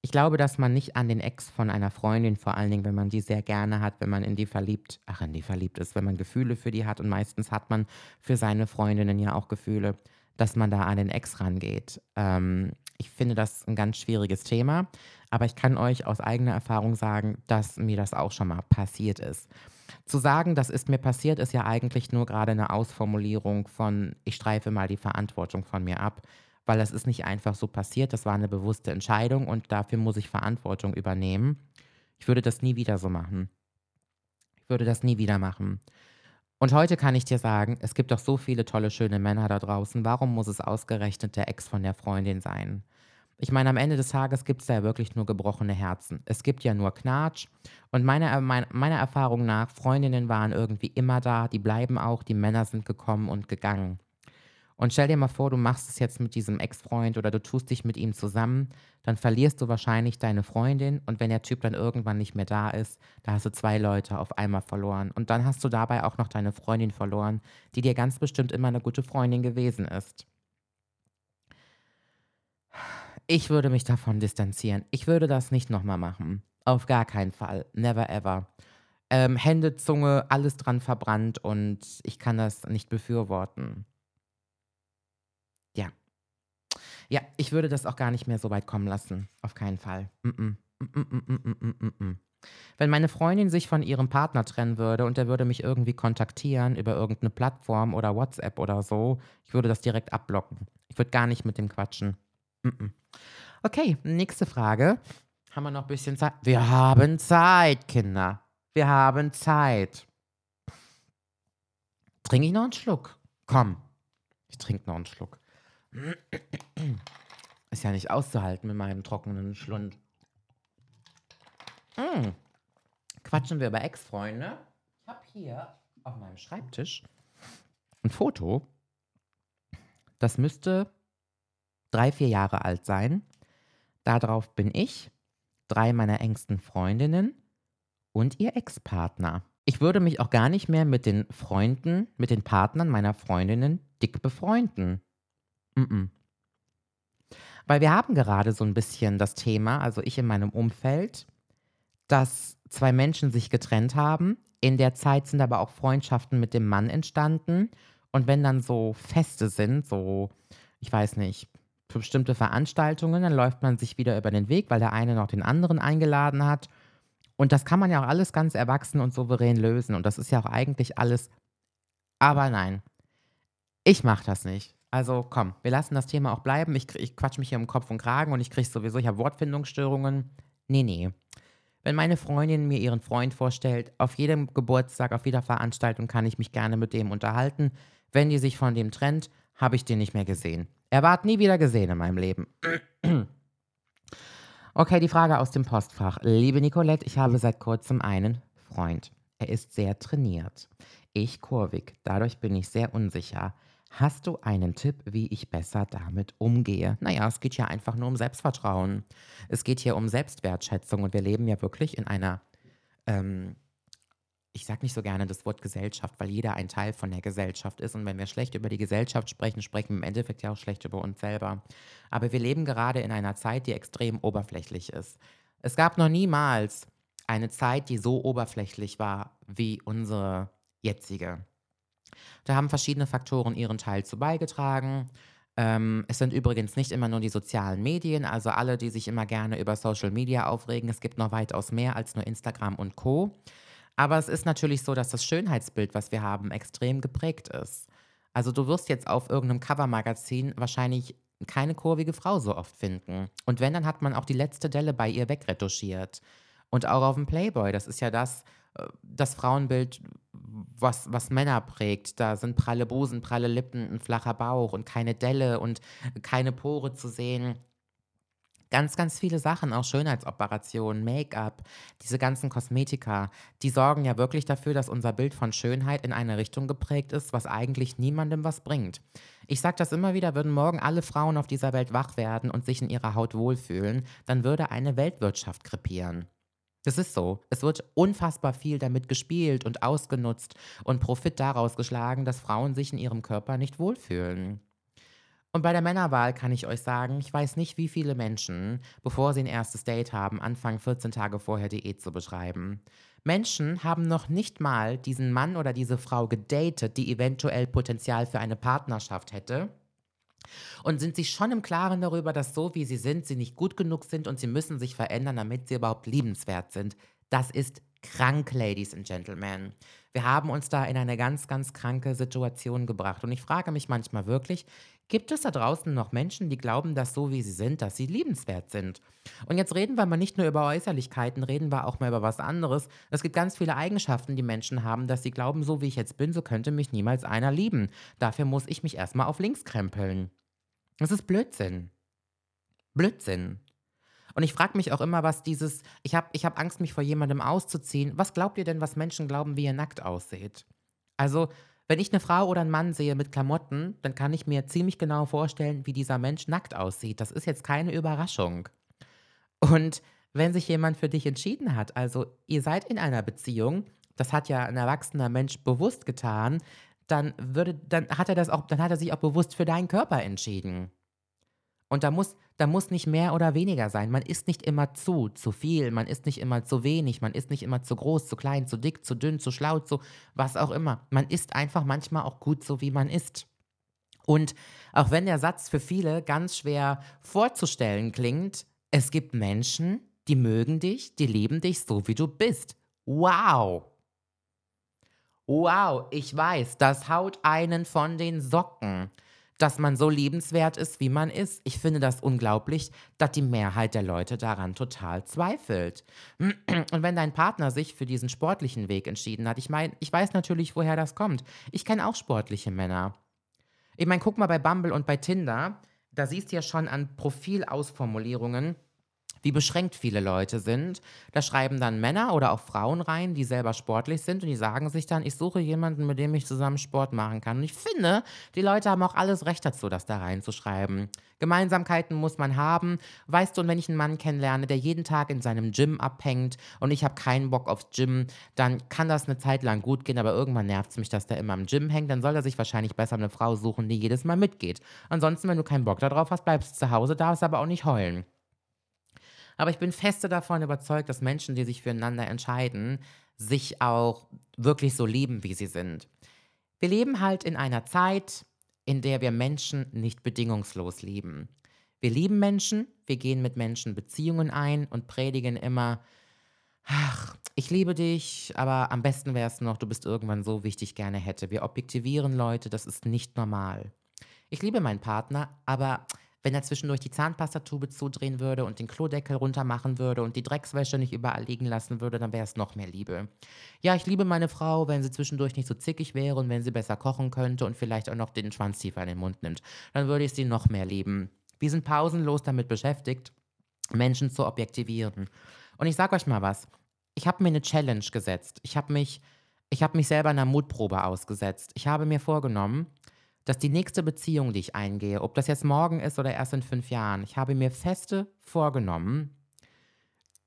Ich glaube, dass man nicht an den Ex von einer Freundin, vor allen Dingen, wenn man die sehr gerne hat, wenn man in die verliebt, ach, in die verliebt ist, wenn man Gefühle für die hat und meistens hat man für seine Freundinnen ja auch Gefühle, dass man da an den Ex rangeht. Ähm, ich finde das ein ganz schwieriges Thema, aber ich kann euch aus eigener Erfahrung sagen, dass mir das auch schon mal passiert ist. Zu sagen, das ist mir passiert, ist ja eigentlich nur gerade eine Ausformulierung von, ich streife mal die Verantwortung von mir ab, weil das ist nicht einfach so passiert, das war eine bewusste Entscheidung und dafür muss ich Verantwortung übernehmen. Ich würde das nie wieder so machen. Ich würde das nie wieder machen. Und heute kann ich dir sagen, es gibt doch so viele tolle, schöne Männer da draußen. Warum muss es ausgerechnet der Ex von der Freundin sein? Ich meine, am Ende des Tages gibt es ja wirklich nur gebrochene Herzen. Es gibt ja nur Knatsch. Und meiner, mein, meiner Erfahrung nach, Freundinnen waren irgendwie immer da, die bleiben auch, die Männer sind gekommen und gegangen. Und stell dir mal vor, du machst es jetzt mit diesem Ex-Freund oder du tust dich mit ihm zusammen, dann verlierst du wahrscheinlich deine Freundin und wenn der Typ dann irgendwann nicht mehr da ist, da hast du zwei Leute auf einmal verloren. Und dann hast du dabei auch noch deine Freundin verloren, die dir ganz bestimmt immer eine gute Freundin gewesen ist. Ich würde mich davon distanzieren. Ich würde das nicht nochmal machen. Auf gar keinen Fall. Never ever. Ähm, Hände, Zunge, alles dran verbrannt und ich kann das nicht befürworten. Ja. Ja, ich würde das auch gar nicht mehr so weit kommen lassen. Auf keinen Fall. Mm -mm. Mm Wenn meine Freundin sich von ihrem Partner trennen würde und er würde mich irgendwie kontaktieren über irgendeine Plattform oder WhatsApp oder so, ich würde das direkt abblocken. Ich würde gar nicht mit dem quatschen. Okay, nächste Frage. Haben wir noch ein bisschen Zeit? Wir haben Zeit, Kinder. Wir haben Zeit. Trinke ich noch einen Schluck? Komm, ich trinke noch einen Schluck. Ist ja nicht auszuhalten mit meinem trockenen Schlund. Mm. Quatschen wir über Ex-Freunde. Ich habe hier auf meinem Schreibtisch ein Foto. Das müsste drei, vier Jahre alt sein. Darauf bin ich, drei meiner engsten Freundinnen und ihr Ex-Partner. Ich würde mich auch gar nicht mehr mit den Freunden, mit den Partnern meiner Freundinnen dick befreunden. -mm. Weil wir haben gerade so ein bisschen das Thema, also ich in meinem Umfeld, dass zwei Menschen sich getrennt haben. In der Zeit sind aber auch Freundschaften mit dem Mann entstanden. Und wenn dann so Feste sind, so, ich weiß nicht, für bestimmte Veranstaltungen, dann läuft man sich wieder über den Weg, weil der eine noch den anderen eingeladen hat. Und das kann man ja auch alles ganz erwachsen und souverän lösen. Und das ist ja auch eigentlich alles. Aber nein, ich mache das nicht. Also komm, wir lassen das Thema auch bleiben. Ich, ich quatsch mich hier im Kopf und Kragen und ich kriege sowieso, ich habe Wortfindungsstörungen. Nee, nee. Wenn meine Freundin mir ihren Freund vorstellt, auf jedem Geburtstag, auf jeder Veranstaltung kann ich mich gerne mit dem unterhalten. Wenn die sich von dem trennt, habe ich den nicht mehr gesehen. Er ward nie wieder gesehen in meinem Leben. Okay, die Frage aus dem Postfach. Liebe Nicolette, ich habe seit kurzem einen Freund. Er ist sehr trainiert. Ich kurvig, dadurch bin ich sehr unsicher. Hast du einen Tipp, wie ich besser damit umgehe? Naja, es geht ja einfach nur um Selbstvertrauen. Es geht hier um Selbstwertschätzung und wir leben ja wirklich in einer ähm, ich sage nicht so gerne das Wort Gesellschaft, weil jeder ein Teil von der Gesellschaft ist. Und wenn wir schlecht über die Gesellschaft sprechen, sprechen wir im Endeffekt ja auch schlecht über uns selber. Aber wir leben gerade in einer Zeit, die extrem oberflächlich ist. Es gab noch niemals eine Zeit, die so oberflächlich war wie unsere jetzige. Da haben verschiedene Faktoren ihren Teil zu beigetragen. Ähm, es sind übrigens nicht immer nur die sozialen Medien, also alle, die sich immer gerne über Social Media aufregen. Es gibt noch weitaus mehr als nur Instagram und Co. Aber es ist natürlich so, dass das Schönheitsbild, was wir haben, extrem geprägt ist. Also du wirst jetzt auf irgendeinem Covermagazin wahrscheinlich keine kurvige Frau so oft finden. Und wenn, dann hat man auch die letzte Delle bei ihr wegretuschiert. Und auch auf dem Playboy, das ist ja das, das Frauenbild, was, was Männer prägt. Da sind pralle Busen, pralle Lippen, ein flacher Bauch und keine Delle und keine Pore zu sehen. Ganz, ganz viele Sachen, auch Schönheitsoperationen, Make-up, diese ganzen Kosmetika, die sorgen ja wirklich dafür, dass unser Bild von Schönheit in eine Richtung geprägt ist, was eigentlich niemandem was bringt. Ich sage das immer wieder, würden morgen alle Frauen auf dieser Welt wach werden und sich in ihrer Haut wohlfühlen, dann würde eine Weltwirtschaft krepieren. Das ist so. Es wird unfassbar viel damit gespielt und ausgenutzt und Profit daraus geschlagen, dass Frauen sich in ihrem Körper nicht wohlfühlen. Und bei der Männerwahl kann ich euch sagen, ich weiß nicht, wie viele Menschen, bevor sie ein erstes Date haben, anfangen 14 Tage vorher Diät zu beschreiben. Menschen haben noch nicht mal diesen Mann oder diese Frau gedatet, die eventuell Potenzial für eine Partnerschaft hätte. Und sind sich schon im Klaren darüber, dass so wie sie sind, sie nicht gut genug sind und sie müssen sich verändern, damit sie überhaupt liebenswert sind. Das ist krank, Ladies and Gentlemen. Wir haben uns da in eine ganz, ganz kranke Situation gebracht. Und ich frage mich manchmal wirklich, Gibt es da draußen noch Menschen, die glauben, dass so wie sie sind, dass sie liebenswert sind? Und jetzt reden wir mal nicht nur über Äußerlichkeiten, reden wir auch mal über was anderes. Es gibt ganz viele Eigenschaften, die Menschen haben, dass sie glauben, so wie ich jetzt bin, so könnte mich niemals einer lieben. Dafür muss ich mich erstmal auf links krempeln. Das ist Blödsinn. Blödsinn. Und ich frage mich auch immer, was dieses, ich habe ich hab Angst, mich vor jemandem auszuziehen. Was glaubt ihr denn, was Menschen glauben, wie ihr nackt aussieht? Also, wenn ich eine Frau oder einen Mann sehe mit Klamotten, dann kann ich mir ziemlich genau vorstellen, wie dieser Mensch nackt aussieht. Das ist jetzt keine Überraschung. Und wenn sich jemand für dich entschieden hat, also ihr seid in einer Beziehung, das hat ja ein erwachsener Mensch bewusst getan, dann würde, dann hat er das auch, dann hat er sich auch bewusst für deinen Körper entschieden. Und da muss, da muss nicht mehr oder weniger sein. Man ist nicht immer zu, zu viel, man ist nicht immer zu wenig, man ist nicht immer zu groß, zu klein, zu dick, zu dünn, zu schlau, zu was auch immer. Man ist einfach manchmal auch gut so, wie man ist. Und auch wenn der Satz für viele ganz schwer vorzustellen klingt, es gibt Menschen, die mögen dich, die lieben dich so, wie du bist. Wow! Wow, ich weiß, das haut einen von den Socken dass man so liebenswert ist, wie man ist. Ich finde das unglaublich, dass die Mehrheit der Leute daran total zweifelt. Und wenn dein Partner sich für diesen sportlichen Weg entschieden hat, ich meine, ich weiß natürlich, woher das kommt. Ich kenne auch sportliche Männer. Ich meine, guck mal bei Bumble und bei Tinder, da siehst du ja schon an Profilausformulierungen, wie beschränkt viele Leute sind. Da schreiben dann Männer oder auch Frauen rein, die selber sportlich sind und die sagen sich dann, ich suche jemanden, mit dem ich zusammen Sport machen kann. Und ich finde, die Leute haben auch alles Recht dazu, das da reinzuschreiben. Gemeinsamkeiten muss man haben. Weißt du, und wenn ich einen Mann kennenlerne, der jeden Tag in seinem Gym abhängt und ich habe keinen Bock aufs Gym, dann kann das eine Zeit lang gut gehen, aber irgendwann nervt es mich, dass der immer im Gym hängt. Dann soll er sich wahrscheinlich besser eine Frau suchen, die jedes Mal mitgeht. Ansonsten, wenn du keinen Bock darauf hast, bleibst du zu Hause, darfst aber auch nicht heulen. Aber ich bin feste davon überzeugt, dass Menschen, die sich füreinander entscheiden, sich auch wirklich so lieben, wie sie sind. Wir leben halt in einer Zeit, in der wir Menschen nicht bedingungslos lieben. Wir lieben Menschen, wir gehen mit Menschen Beziehungen ein und predigen immer, ach, ich liebe dich, aber am besten wäre es noch, du bist irgendwann so, wie ich dich gerne hätte. Wir objektivieren Leute, das ist nicht normal. Ich liebe meinen Partner, aber wenn er zwischendurch die Zahnpastatube zudrehen würde und den Klodeckel runter machen würde und die Dreckswäsche nicht überall liegen lassen würde, dann wäre es noch mehr Liebe. Ja, ich liebe meine Frau, wenn sie zwischendurch nicht so zickig wäre und wenn sie besser kochen könnte und vielleicht auch noch den Schwanz tiefer in den Mund nimmt. Dann würde ich sie noch mehr lieben. Wir sind pausenlos damit beschäftigt, Menschen zu objektivieren. Und ich sage euch mal was. Ich habe mir eine Challenge gesetzt. Ich habe mich, ich habe mich selber einer Mutprobe ausgesetzt. Ich habe mir vorgenommen, dass die nächste Beziehung, die ich eingehe, ob das jetzt morgen ist oder erst in fünf Jahren, ich habe mir feste vorgenommen,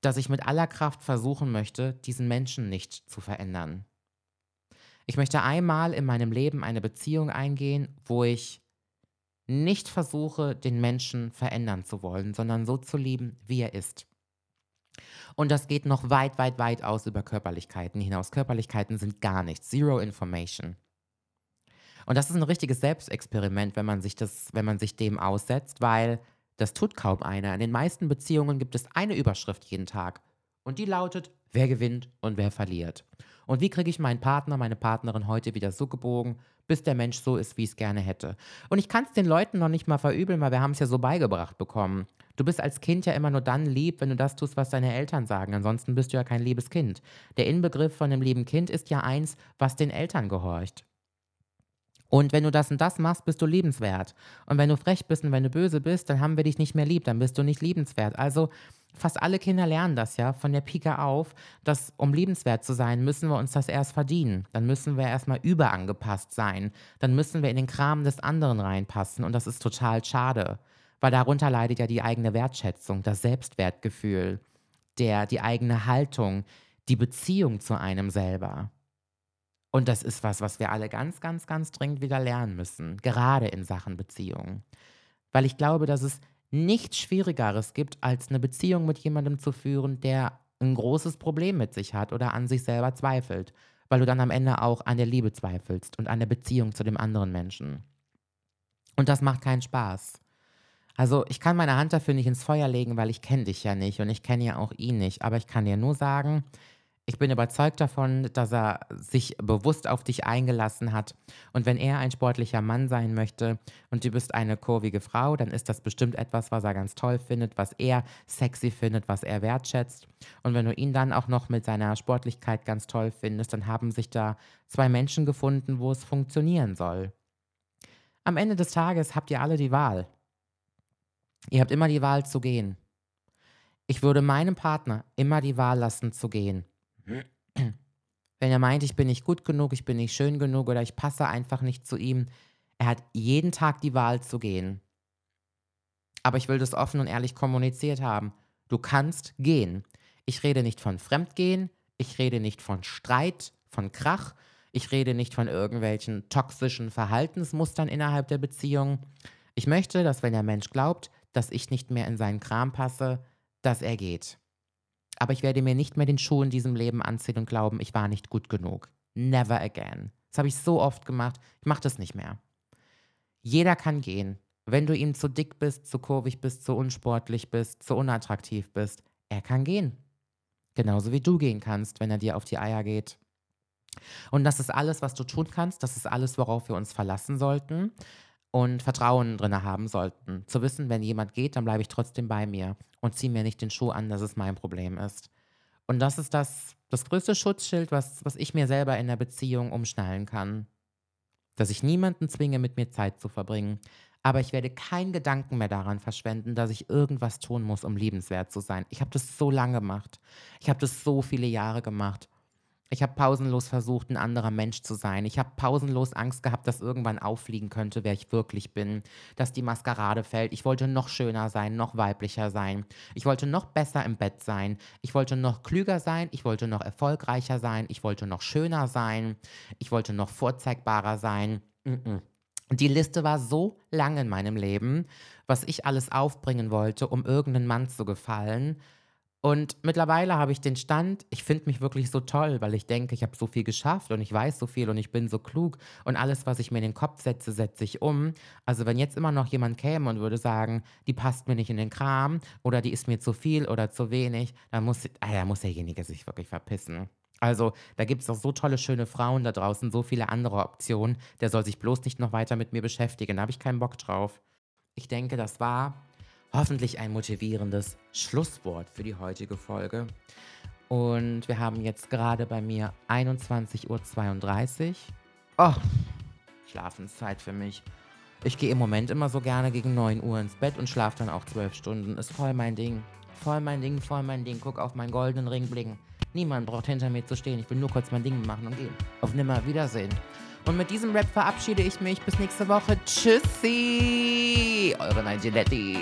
dass ich mit aller Kraft versuchen möchte, diesen Menschen nicht zu verändern. Ich möchte einmal in meinem Leben eine Beziehung eingehen, wo ich nicht versuche, den Menschen verändern zu wollen, sondern so zu lieben, wie er ist. Und das geht noch weit, weit, weit aus über Körperlichkeiten hinaus. Körperlichkeiten sind gar nichts. Zero Information. Und das ist ein richtiges Selbstexperiment, wenn man sich das, wenn man sich dem aussetzt, weil das tut kaum einer. In den meisten Beziehungen gibt es eine Überschrift jeden Tag. Und die lautet, wer gewinnt und wer verliert. Und wie kriege ich meinen Partner, meine Partnerin heute wieder so gebogen, bis der Mensch so ist, wie ich es gerne hätte. Und ich kann es den Leuten noch nicht mal verübeln, weil wir haben es ja so beigebracht bekommen. Du bist als Kind ja immer nur dann lieb, wenn du das tust, was deine Eltern sagen. Ansonsten bist du ja kein liebes Kind. Der Inbegriff von einem lieben Kind ist ja eins, was den Eltern gehorcht. Und wenn du das und das machst, bist du liebenswert. Und wenn du frech bist und wenn du böse bist, dann haben wir dich nicht mehr lieb, dann bist du nicht liebenswert. Also fast alle Kinder lernen das ja von der Pike auf, dass um liebenswert zu sein, müssen wir uns das erst verdienen. Dann müssen wir erstmal überangepasst sein. Dann müssen wir in den Kram des anderen reinpassen. Und das ist total schade, weil darunter leidet ja die eigene Wertschätzung, das Selbstwertgefühl, der, die eigene Haltung, die Beziehung zu einem selber. Und das ist was, was wir alle ganz, ganz, ganz dringend wieder lernen müssen, gerade in Sachen Beziehungen. Weil ich glaube, dass es nichts Schwierigeres gibt, als eine Beziehung mit jemandem zu führen, der ein großes Problem mit sich hat oder an sich selber zweifelt, weil du dann am Ende auch an der Liebe zweifelst und an der Beziehung zu dem anderen Menschen. Und das macht keinen Spaß. Also ich kann meine Hand dafür nicht ins Feuer legen, weil ich kenne dich ja nicht und ich kenne ja auch ihn nicht, aber ich kann dir nur sagen, ich bin überzeugt davon, dass er sich bewusst auf dich eingelassen hat. Und wenn er ein sportlicher Mann sein möchte und du bist eine kurvige Frau, dann ist das bestimmt etwas, was er ganz toll findet, was er sexy findet, was er wertschätzt. Und wenn du ihn dann auch noch mit seiner Sportlichkeit ganz toll findest, dann haben sich da zwei Menschen gefunden, wo es funktionieren soll. Am Ende des Tages habt ihr alle die Wahl. Ihr habt immer die Wahl zu gehen. Ich würde meinem Partner immer die Wahl lassen zu gehen. Wenn er meint, ich bin nicht gut genug, ich bin nicht schön genug oder ich passe einfach nicht zu ihm, er hat jeden Tag die Wahl zu gehen. Aber ich will das offen und ehrlich kommuniziert haben. Du kannst gehen. Ich rede nicht von Fremdgehen, ich rede nicht von Streit, von Krach, ich rede nicht von irgendwelchen toxischen Verhaltensmustern innerhalb der Beziehung. Ich möchte, dass wenn der Mensch glaubt, dass ich nicht mehr in seinen Kram passe, dass er geht. Aber ich werde mir nicht mehr den Schuh in diesem Leben anziehen und glauben, ich war nicht gut genug. Never again. Das habe ich so oft gemacht. Ich mache das nicht mehr. Jeder kann gehen. Wenn du ihm zu dick bist, zu kurvig bist, zu unsportlich bist, zu unattraktiv bist, er kann gehen. Genauso wie du gehen kannst, wenn er dir auf die Eier geht. Und das ist alles, was du tun kannst. Das ist alles, worauf wir uns verlassen sollten und Vertrauen drin haben sollten. Zu wissen, wenn jemand geht, dann bleibe ich trotzdem bei mir und ziehe mir nicht den Schuh an, dass es mein Problem ist. Und das ist das, das größte Schutzschild, was, was ich mir selber in der Beziehung umschnallen kann. Dass ich niemanden zwinge, mit mir Zeit zu verbringen. Aber ich werde keinen Gedanken mehr daran verschwenden, dass ich irgendwas tun muss, um liebenswert zu sein. Ich habe das so lange gemacht. Ich habe das so viele Jahre gemacht. Ich habe pausenlos versucht, ein anderer Mensch zu sein. Ich habe pausenlos Angst gehabt, dass irgendwann auffliegen könnte, wer ich wirklich bin. Dass die Maskerade fällt. Ich wollte noch schöner sein, noch weiblicher sein. Ich wollte noch besser im Bett sein. Ich wollte noch klüger sein. Ich wollte noch erfolgreicher sein. Ich wollte noch schöner sein. Ich wollte noch vorzeigbarer sein. Die Liste war so lang in meinem Leben, was ich alles aufbringen wollte, um irgendeinem Mann zu gefallen und mittlerweile habe ich den Stand, ich finde mich wirklich so toll, weil ich denke, ich habe so viel geschafft und ich weiß so viel und ich bin so klug und alles, was ich mir in den Kopf setze, setze ich um. Also wenn jetzt immer noch jemand käme und würde sagen, die passt mir nicht in den Kram oder die ist mir zu viel oder zu wenig, dann muss, ah ja, muss derjenige sich wirklich verpissen. Also da gibt es doch so tolle, schöne Frauen da draußen, so viele andere Optionen. Der soll sich bloß nicht noch weiter mit mir beschäftigen. Da habe ich keinen Bock drauf. Ich denke, das war hoffentlich ein motivierendes Schlusswort für die heutige Folge. Und wir haben jetzt gerade bei mir 21.32 Uhr. Oh, Schlafenszeit für mich. Ich gehe im Moment immer so gerne gegen 9 Uhr ins Bett und schlafe dann auch 12 Stunden. Ist voll mein Ding. Voll mein Ding, voll mein Ding. Guck auf meinen goldenen Ring blicken. Niemand braucht hinter mir zu stehen. Ich will nur kurz mein Ding machen und gehen. Auf nimmer Wiedersehen. Und mit diesem Rap verabschiede ich mich. Bis nächste Woche. Tschüssi! Eure Nigiletti.